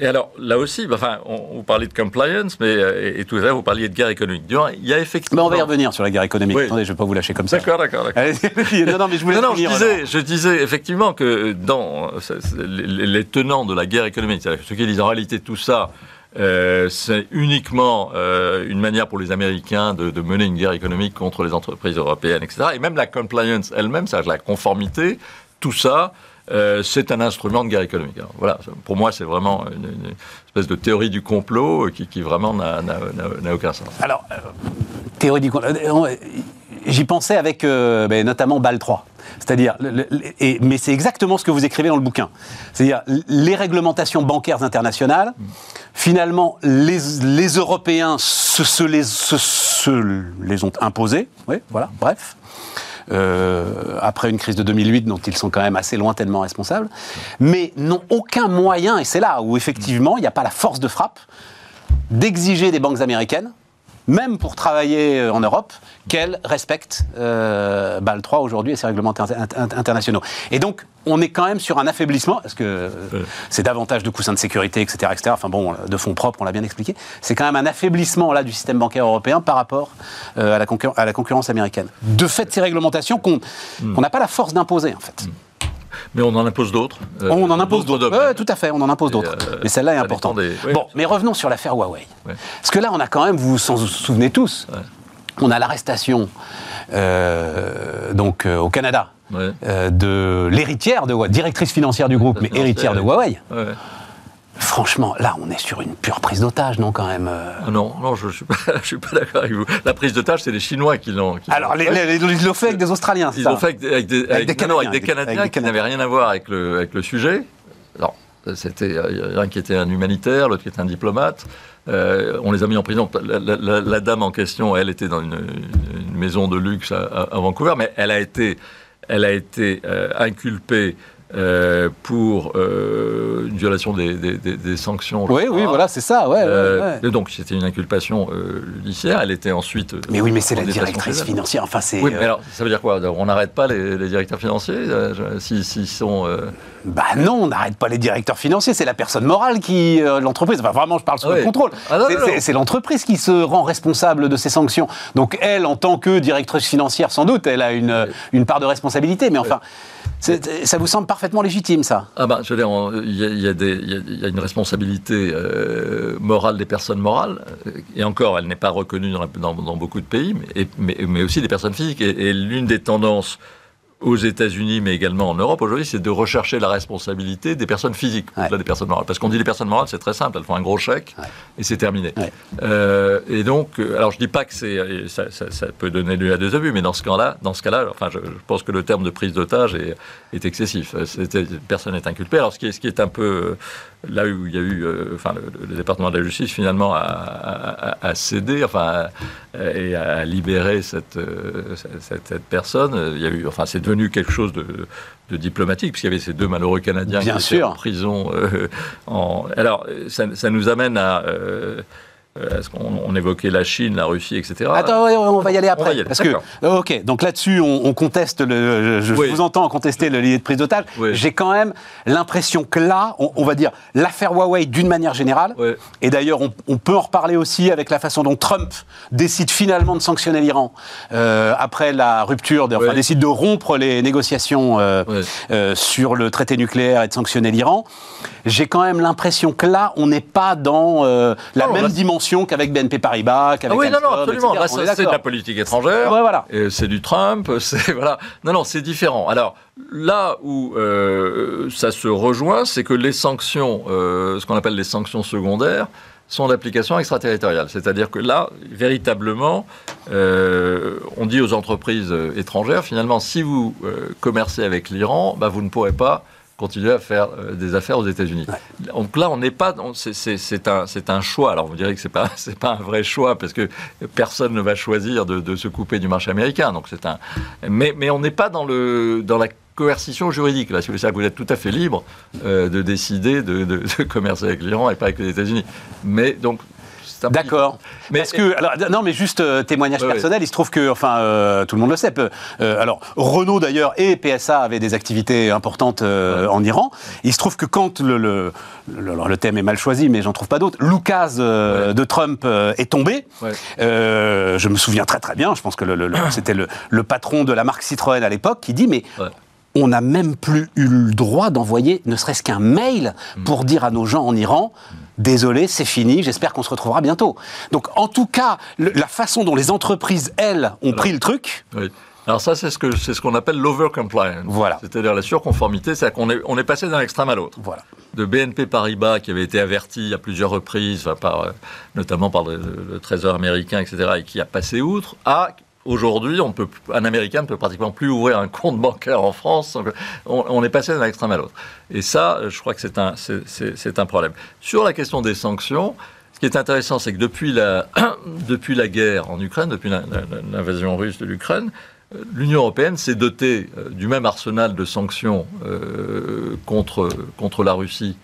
Et alors, là aussi, bah, enfin, on, vous parlez de compliance, mais, euh, et, et tout l'heure, vous parliez de guerre économique. Il y a Mais effectivement. on va y revenir sur la guerre économique. Oui. Attendez, je ne vais pas vous lâcher comme ça. D'accord, d'accord, (laughs) non, non, mais je voulais Non, non, je finir, disais, je disais effectivement que dans c'est les, tenants de la guerre économique, c'est-à-dire ceux qui disent en réalité tout ça, euh, c'est uniquement euh, une manière pour les Américains de, mener une guerre économique contre les entreprises européennes, etc. Et même la compliance elle-même, c'est-à-dire la conformité, tout ça, euh, c'est un instrument de guerre économique. Voilà, pour moi, c'est vraiment une, espèce de théorie du complot qui, qui vraiment n'a- aucun sens. Alors, théorie du complot. J'y pensais avec ben, notamment BAL 3. C'est-à-dire, mais c'est exactement ce que vous écrivez dans le bouquin. C'est-à-dire, les réglementations bancaires internationales, finalement, les, Européens se les ont imposées. Oui, voilà, bref. Euh, après une crise de 2008 dont ils sont quand même assez lointainement responsables, mais n'ont aucun moyen, et c'est là où effectivement il n'y a pas la force de frappe, d'exiger des banques américaines, même pour travailler euh, en Europe, qu'elles respectent euh, BAL 3 aujourd'hui et ses règlements inter- inter- internationaux. Et donc, on est quand même sur un affaiblissement, parce que euh, c'est davantage de coussins de sécurité, etc., etc., enfin bon, de fonds propres, on l'a bien expliqué, c'est quand même un affaiblissement là du système bancaire européen par rapport euh, à, la concurren- à la concurrence américaine. De fait, ces réglementations qu'on qu'on n'a pas la force d'imposer, en fait. Mais on en impose d'autres. euh, On en impose d'autres. Ouais, tout à fait, on en impose d'autres. euh, mais celle-là est importante. des-. Bon, mais revenons sur l'affaire Huawei. Ouais. Parce que là, on a quand même, vous vous en souvenez tous, Ouais. on a l'arrestation euh, donc au Canada de l'héritière de Huawei, directrice financière du groupe, mais héritière de. Huawei. Franchement, là, on est sur une pure prise d'otage, non, quand même euh. Ah Non, non, je ne (laughs) suis pas, d'accord avec vous. La prise tâche, c'est les Chinois qui l'ont. Alors, les, les- ils l'ont fait avec des Australiens, c'est Ils l'ont fait avec des, avec des- avec- des non, Canadiens, des des qui n'avaient rien à voir avec le, avec le sujet. Alors, c'était un qui était un humanitaire, l'autre qui était un diplomate. Euh, on les a mis en prison. La, la- la- la dame en question, elle était dans une, une maison de luxe à Vancouver, mais elle a été, elle a été euh, inculpée euh, pour euh, une violation des, des- des- des sanctions. Oui, oui, crois. voilà, c'est ça, ouais, Euh, ouais. Donc c'était une inculpation judiciaire. Elle était ensuite. Mais oui, mais c'est la directrice financière, enfin, c'est... Oui, mais alors ça veut dire quoi? On n'arrête pas les, les directeurs financiers s'ils s'ils sont. euh, Bah non, on n'arrête pas les directeurs financiers, c'est la personne morale qui l'entreprise. Enfin, vraiment, je parle sous Ah le contrôle. Ah C'est- l'entreprise qui se rend responsable de ces sanctions. Donc elle, en tant que directrice financière, sans doute, elle a une, une part de responsabilité. Mais enfin, ça vous semble parfaitement légitime, ça? Ah ben, je veux dire, il y, a- une responsabilité euh, morale des personnes morales, et encore, elle n'est pas reconnue dans, beaucoup de pays, mais, aussi des personnes physiques. Et l'une des tendances aux États-Unis, mais également en Europe aujourd'hui, c'est de rechercher la responsabilité des personnes physiques, Ouais. au-delà des personnes morales. Parce qu'on dit les personnes morales, c'est très simple, elles font un gros chèque Ouais. et c'est terminé. Ouais. Euh, et donc, euh, alors je dis pas que c'est, et ça, ça- ça peut donner lieu à des abus, mais dans ce cas-là, dans ce cas-là, enfin, je, je pense que le terme de prise d'otage est, est excessif. Euh, personne n'est inculpé. Alors, ce qui est, ce qui est un peu euh, là où il y a eu, euh, enfin, le, le département de la justice finalement a, a- a- cédé, enfin, a- et a libéré cette, euh, cette, cette personne. Il y a eu, enfin, c'est devenu quelque chose de, de diplomatique puisqu'il y avait ces deux malheureux Canadiens Bien qui étaient sûr. en prison. euh, en... Alors, ça, ça nous amène à euh, Est-ce qu'on on évoquait la Chine, la Russie, etc. Attends, ouais, on va y aller après. va y aller, parce que, euh, ok, donc là-dessus, on, on conteste le. Je Oui. vous entends contester le l'idée de prise d'otage. Oui. J'ai quand même l'impression que là, on, on va dire l'affaire Huawei d'une manière générale. Oui. Et d'ailleurs, on, peut en reparler aussi avec la façon dont Trump décide finalement de sanctionner l'Iran euh, après la rupture, de, enfin décide de rompre les négociations euh, euh, sur le traité nucléaire et de sanctionner l'Iran. J'ai quand même l'impression que là, on n'est pas dans euh, la Non, même là- dimension qu'avec BNP Paribas, qu'avec Ah oui, non, non, absolument. est c'est de la politique étrangère. Ouais, voilà. C'est du Trump. (laughs) C'est voilà. Non, non, c'est différent. Alors là où euh, ça se rejoint, c'est que les sanctions, euh, ce qu'on appelle les sanctions secondaires, sont d'application extraterritoriale. C'est-à-dire que là, véritablement, euh, on dit aux entreprises étrangères, finalement, si vous commercez avec l'Iran, bah, vous ne pourrez pas continuer à faire euh, des affaires aux États-Unis. Donc là, on n'est pas. c'est- un, choix. Alors vous direz que c'est pas (laughs) c'est pas un vrai choix parce que personne ne va choisir de, de se couper du marché américain. Donc c'est un. Mais, mais on n'est pas dans le dans la coercition juridique. Là, c'est-à-dire que vous êtes tout à fait libre euh, de décider de, de- de commercer avec l'Iran et pas avec les États-Unis. Mais donc. D'accord. Mais- que, alors, non, mais juste euh, témoignage Ouais, personnel, il se trouve que, enfin, euh, tout le monde le sait. peu- euh, alors, Renault d'ailleurs et PSA avaient des activités importantes en Iran. Il se trouve que quand le, le, le- alors, le thème est mal choisi, mais j'en trouve pas d'autre, Lucas de Trump est tombé. Je me souviens très très bien. Je pense que le- (coughs) c'était le, patron de la marque Citroën à l'époque qui dit, mais on n'a même plus eu le droit d'envoyer ne serait-ce qu'un mail pour dire à nos gens en Iran désolé, c'est fini, j'espère qu'on se retrouvera bientôt. Donc en tout cas, le- la façon dont les entreprises, elles, ont pris le truc, Oui. Alors ça, c'est ce c'est ce qu'on appelle l'over compliance. Voilà. C'est-à-dire la surconformité, c'est-à-dire qu'on est on est passé d'un extrême à l'autre. voilà. de BNP Paribas qui avait été averti à plusieurs reprises, par, euh, notamment par le, le Trésor américain, etc., et qui a passé outre, à aujourd'hui, un Américain ne peut pratiquement plus ouvrir un compte bancaire en France. On, est passé d'un extrême à l'autre. Et ça, je crois que c'est un, problème. Sur la question des sanctions, ce qui est intéressant, c'est que depuis la, (coughs) guerre en Ukraine, depuis l'invasion russe de l'Ukraine, euh, l'Union européenne s'est dotée euh, du même arsenal de sanctions euh, contre, contre la Russie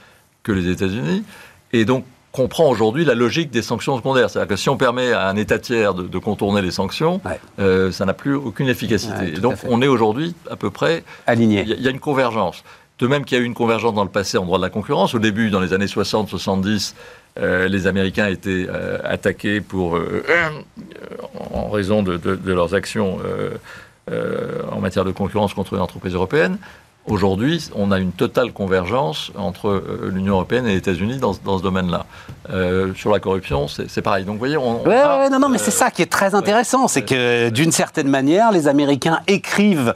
que les États-Unis, et donc comprend aujourd'hui la logique des sanctions secondaires. C'est-à-dire que si on permet à un État tiers de, de contourner les sanctions, Ouais. euh, ça n'a plus aucune efficacité. Ouais, et donc on est aujourd'hui à peu près Aligné. il y, a- il y a une convergence. De même qu'il y a eu une convergence dans le passé en droit de la concurrence. Au début, dans les années 60-70, euh, les Américains étaient euh, attaqués pour, en raison de, de- de leurs actions en matière de concurrence contre les entreprises européennes. Aujourd'hui, on a une totale convergence entre euh, l'Union européenne et les États-Unis dans, ce- dans ce domaine-là. Euh, sur la corruption, c'est pareil. Donc, vous voyez, on. on Ouais, a, ouais, non, non, mais euh, c'est ça qui est très intéressant, c'est que d'une certaine manière, les Américains écrivent,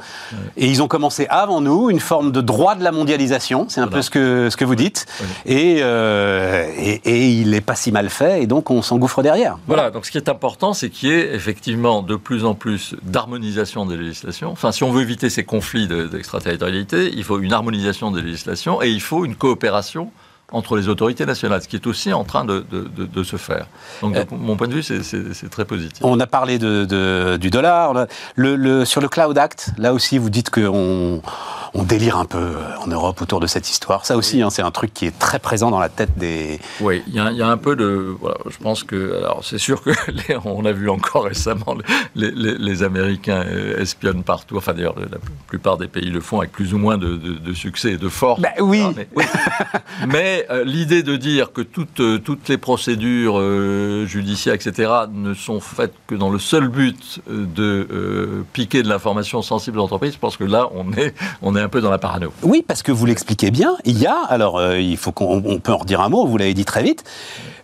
et ils ont commencé avant nous, une forme de droit de la mondialisation, c'est un Voilà. peu ce que, ce que vous dites, et, euh, et, et il n'est pas si mal fait, et donc on s'engouffre derrière. Voilà, donc ce qui est important, c'est qu'il y ait effectivement de plus en plus d'harmonisation des législations. Enfin, si on veut éviter ces conflits de- il faut une harmonisation des législations et il faut une coopération entre les autorités nationales, ce qui est aussi en train de, de- de- de se faire. Donc, de mon point de vue, c'est- très positif. On a parlé du dollar. Le, le- sur le Cloud Act, là aussi, vous dites qu'on on délire un peu euh, en Europe autour de cette histoire. Ça aussi, hein, c'est un truc qui est très présent dans la tête des. Oui, il y, a- il y a un peu de. Voilà, je pense que. Alors, c'est sûr que (laughs) les- on a vu encore récemment les, les- les Américains euh, espionnent partout. Enfin, d'ailleurs, la plupart des pays le font avec plus ou moins de, de- de succès et de force. Bah oui. Ah, mais oui. (laughs) Mais, euh, l'idée de dire que toutes, toutes les procédures euh, judiciaires, etc., ne sont faites que dans le seul but de euh, piquer de l'information sensible aux entreprises, je pense que là, on est, on est un peu dans la parano. Oui, parce que vous l'expliquez bien. Il y a, alors euh, il faut qu'on on peut en redire un mot. Vous l'avez dit très vite.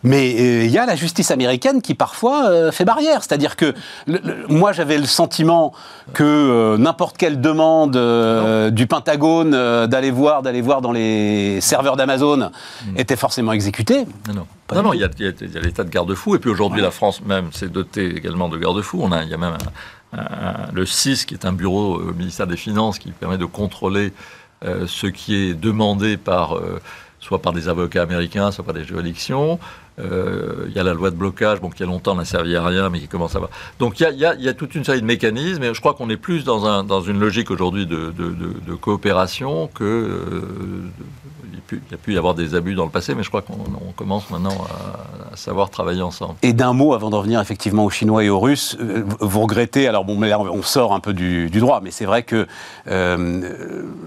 Mais euh, il y a la justice américaine qui parfois euh, fait barrière. C'est-à-dire que le- le- moi j'avais le sentiment que n'importe quelle demande du Pentagone d'aller voir, d'aller voir dans les serveurs d'Amazon était forcément exécutée. Non, non. Non, non, il y a, l'état de garde-fou. Et puis aujourd'hui, la France même s'est dotée également de garde-fous. On a, il y a même un- le CIS, qui est un bureau au ministère des Finances, qui permet de contrôler euh, ce qui est demandé par, euh, soit par des avocats américains, soit par des juridictions. Euh, il y a la loi de blocage, bon, qui a longtemps n'a servi à rien, mais qui commence à. Donc il y a, toute une série de mécanismes, et je crois qu'on est plus dans, un, dans une logique aujourd'hui de coopération que. Il y a pu- il y a pu y avoir des abus dans le passé, mais je crois qu'on on commence maintenant à, à savoir travailler ensemble. Et d'un mot, avant d'en venir effectivement aux Chinois et aux Russes, euh, vous regrettez, alors bon, là, on sort un peu du, du droit, mais c'est vrai que euh,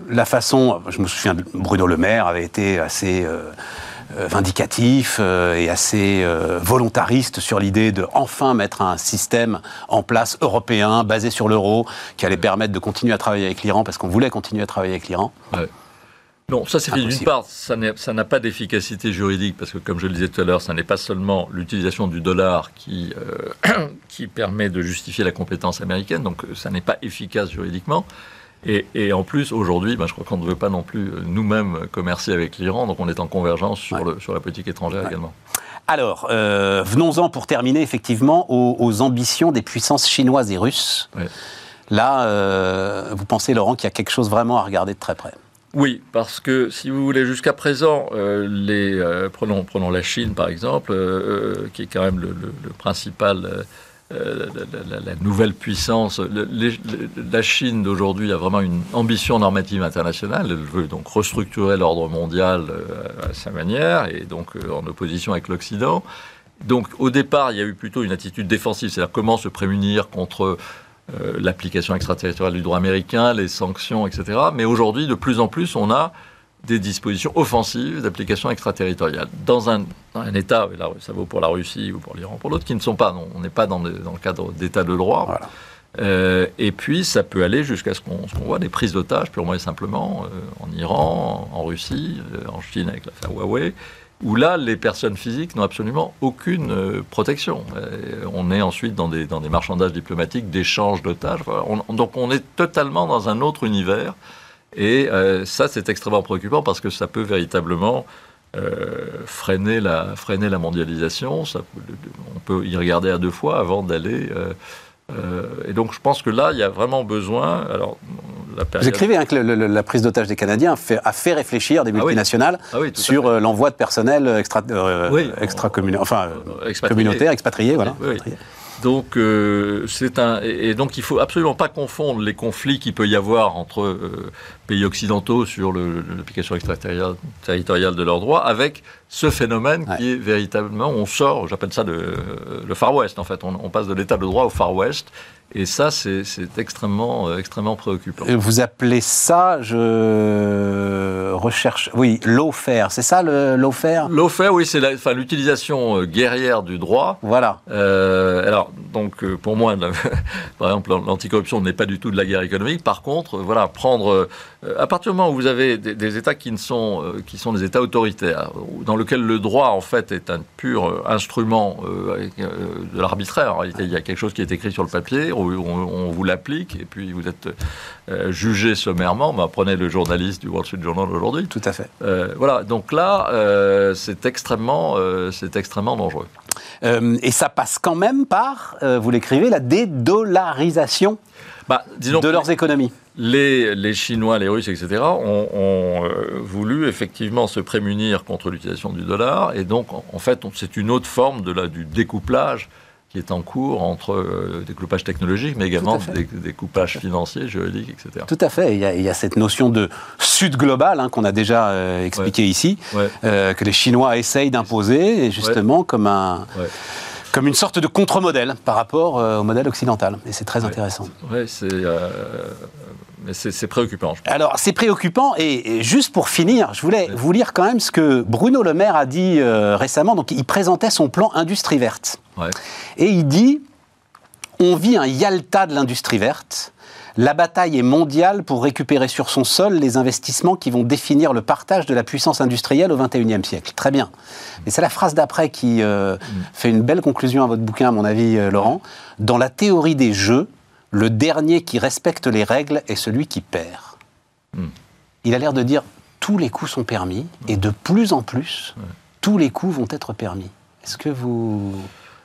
la façon, je me souviens, Bruno Le Maire avait été assez euh, vindicatif et assez volontariste sur l'idée de enfin mettre un système en place européen, basé sur l'euro, qui allait permettre de continuer à travailler avec l'Iran, parce qu'on voulait continuer à travailler avec l'Iran. Ouais. Non, ça c'est fait d'une part, ça n'a pas d'efficacité juridique parce que, comme je le disais tout à l'heure, ça n'est pas seulement l'utilisation du dollar qui, euh, (clears throat) qui permet de justifier la compétence américaine, donc ça n'est pas efficace juridiquement. Et, et en plus, aujourd'hui, ben, je crois qu'on ne veut pas non plus euh, nous-mêmes commercer avec l'Iran, donc on est en convergence sur, Ouais. le, sur la politique étrangère également. Alors, euh, venons-en pour terminer effectivement aux, aux ambitions des puissances chinoises et russes. Ouais. Là, euh, vous pensez, Laurent, qu'il y a quelque chose vraiment à regarder de très près? Oui, parce que si vous voulez, jusqu'à présent, euh, euh, prenons, la Chine par exemple, euh, qui est quand même le, principal, la, la- nouvelle puissance. La Chine d'aujourd'hui a vraiment une ambition normative internationale. Elle veut donc restructurer l'ordre mondial à sa manière et donc en opposition avec l'Occident. Donc au départ, il y a eu plutôt une attitude défensive, c'est-à-dire comment se prémunir contre euh, l'application extraterritoriale du droit américain, les sanctions, etc. Mais aujourd'hui, de plus en plus, on a des dispositions offensives d'application extraterritoriale. Dans un, dans un État, et là ça vaut pour la Russie ou pour l'Iran, pour l'autre, qui ne sont pas, non, on n'est pas dans, le- dans le cadre d'État de droit. Voilà. Euh, et puis, ça peut aller jusqu'à ce qu'on voit des prises d'otages, purement et simplement, euh, en Iran, en Russie, euh, en Chine avec l'affaire Huawei, où là, les personnes physiques n'ont absolument aucune euh, protection. Euh, on est ensuite dans des, marchandages diplomatiques, d'échanges d'otages. Donc, on est totalement dans un autre univers. Et euh, ça, c'est extrêmement préoccupant parce que ça peut véritablement freiner, la, mondialisation. On peut y regarder à deux fois avant d'aller. Et donc, je pense que là, il y a vraiment besoin. Alors, la Vous écrivez hein, que le- le- la prise d'otage des Canadiens a fait, a fait réfléchir des Ah oui. multinationales Ah oui, sur euh, l'envoi de personnel extra, euh, Oui. extra-communa- enfin, euh, Expatriés. communautaire, expatrié, voilà. Expatrié. Donc, euh, c'est un. Et donc, il faut absolument pas confondre les conflits qu'il peut y avoir entre euh, pays occidentaux sur l'application extraterritoriale territoriale de leurs droits avec ce phénomène qui est véritablement. On sort, j'appelle ça le, le Far West, en fait. On, on passe de l'état de droit au Far West. Et ça, c'est extrêmement, euh, extrêmement préoccupant. Vous appelez ça, je recherche, oui, lawfare, c'est ça lawfare L'offert, oui, c'est l'utilisation euh, guerrière du droit. Voilà. Euh, alors, donc, pour moi, (laughs) par exemple, l'anticorruption n'est pas du tout de la guerre économique. Par contre, voilà, prendre à partir du moment où vous avez des, des États qui ne sont qui sont des États autoritaires, dans lequel le droit en fait est un pur instrument de l'arbitraire. En réalité, il y a quelque chose qui est écrit sur le papier, où on, on vous l'applique, et puis vous êtes euh, jugé sommairement. Bah, prenez le journaliste du Wall Street Journal aujourd'hui. Tout à fait. Euh, voilà, donc là, euh, c'est extrêmement, c'est extrêmement dangereux. Et ça passe quand même par, vous l'écrivez, la dédollarisation Bah, disons de leurs économies. Les, les Chinois, les Russes, etc., ont, ont, euh, voulu effectivement se prémunir contre l'utilisation du dollar. Et donc, en, en fait, c'est une autre forme de la, du découplage qui est en cours entre euh, découpage technologique, mais également fait. des découpage financier, juridique, etc. Tout à fait. Il y a, il y a cette notion de sud global hein, qu'on a déjà euh, expliqué ici, Ouais. euh, que les Chinois essayent d'imposer, justement comme, un, comme une sorte de contre-modèle par rapport euh, au modèle occidental. Et c'est très intéressant. Ouais, c'est, euh, c'est, préoccupant. Alors, c'est préoccupant. Et, et juste pour finir, je voulais vous lire quand même ce que Bruno Le Maire a dit euh, récemment. Donc, il présentait son plan Industrie verte. Ouais. Et il dit On vit un Yalta de l'industrie verte. La bataille est mondiale pour récupérer sur son sol les investissements qui vont définir le partage de la puissance industrielle au XXIe siècle. Très bien. Mais c'est la phrase d'après qui euh, fait une belle conclusion à votre bouquin, à mon avis, euh, Laurent. Dans la théorie des jeux, le dernier qui respecte les règles est celui qui perd. Hmm. Il a l'air de dire tous les coups sont permis et de plus en plus, tous les coups vont être permis. Est-ce que vous.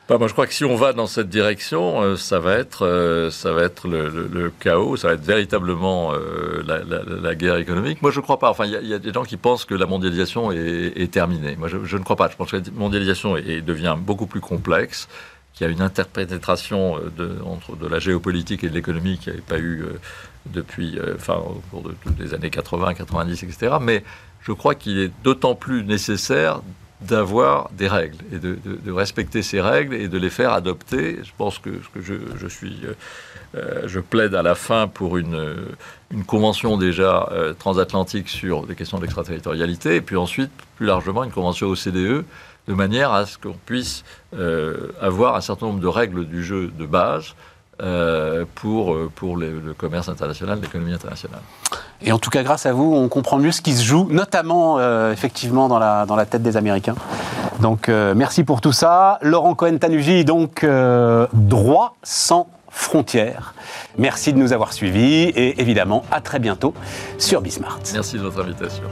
Bah, moi, je crois que si on va dans cette direction, euh, ça va être, euh, ça va être le, le- le chaos, ça va être véritablement euh, la, la- la guerre économique. Moi, je ne crois pas. Enfin, il y, a- il y a des gens qui pensent que la mondialisation est, est terminée. Moi, je, je ne crois pas. Je pense que la mondialisation est- est- devient beaucoup plus complexe, qu'il y a une interprétation euh, de, entre de la géopolitique et de l'économie qui n'avait pas eu euh, depuis, euh, enfin, au cours de toutes les années 80, 90, etc. Mais je crois qu'il est d'autant plus nécessaire d'avoir des règles et de, respecter ces règles et de les faire adopter. Je pense que, que je, suis, je plaide à la fin pour une, une convention déjà transatlantique sur des questions d'extraterritorialité et puis ensuite plus largement une convention OCDE de manière à ce qu'on puisse euh, avoir un certain nombre de règles du jeu de base euh, pour, euh, pour les- le commerce international, l'économie internationale. Et en tout cas, grâce à vous, on comprend mieux ce qui se joue, notamment euh, effectivement dans la, dans la tête des Américains. Donc, merci pour tout ça. Laurent Cohen-Tanugi, donc, droit sans frontières. Merci de nous avoir suivis et évidemment à très bientôt sur Bismart. Merci de votre invitation.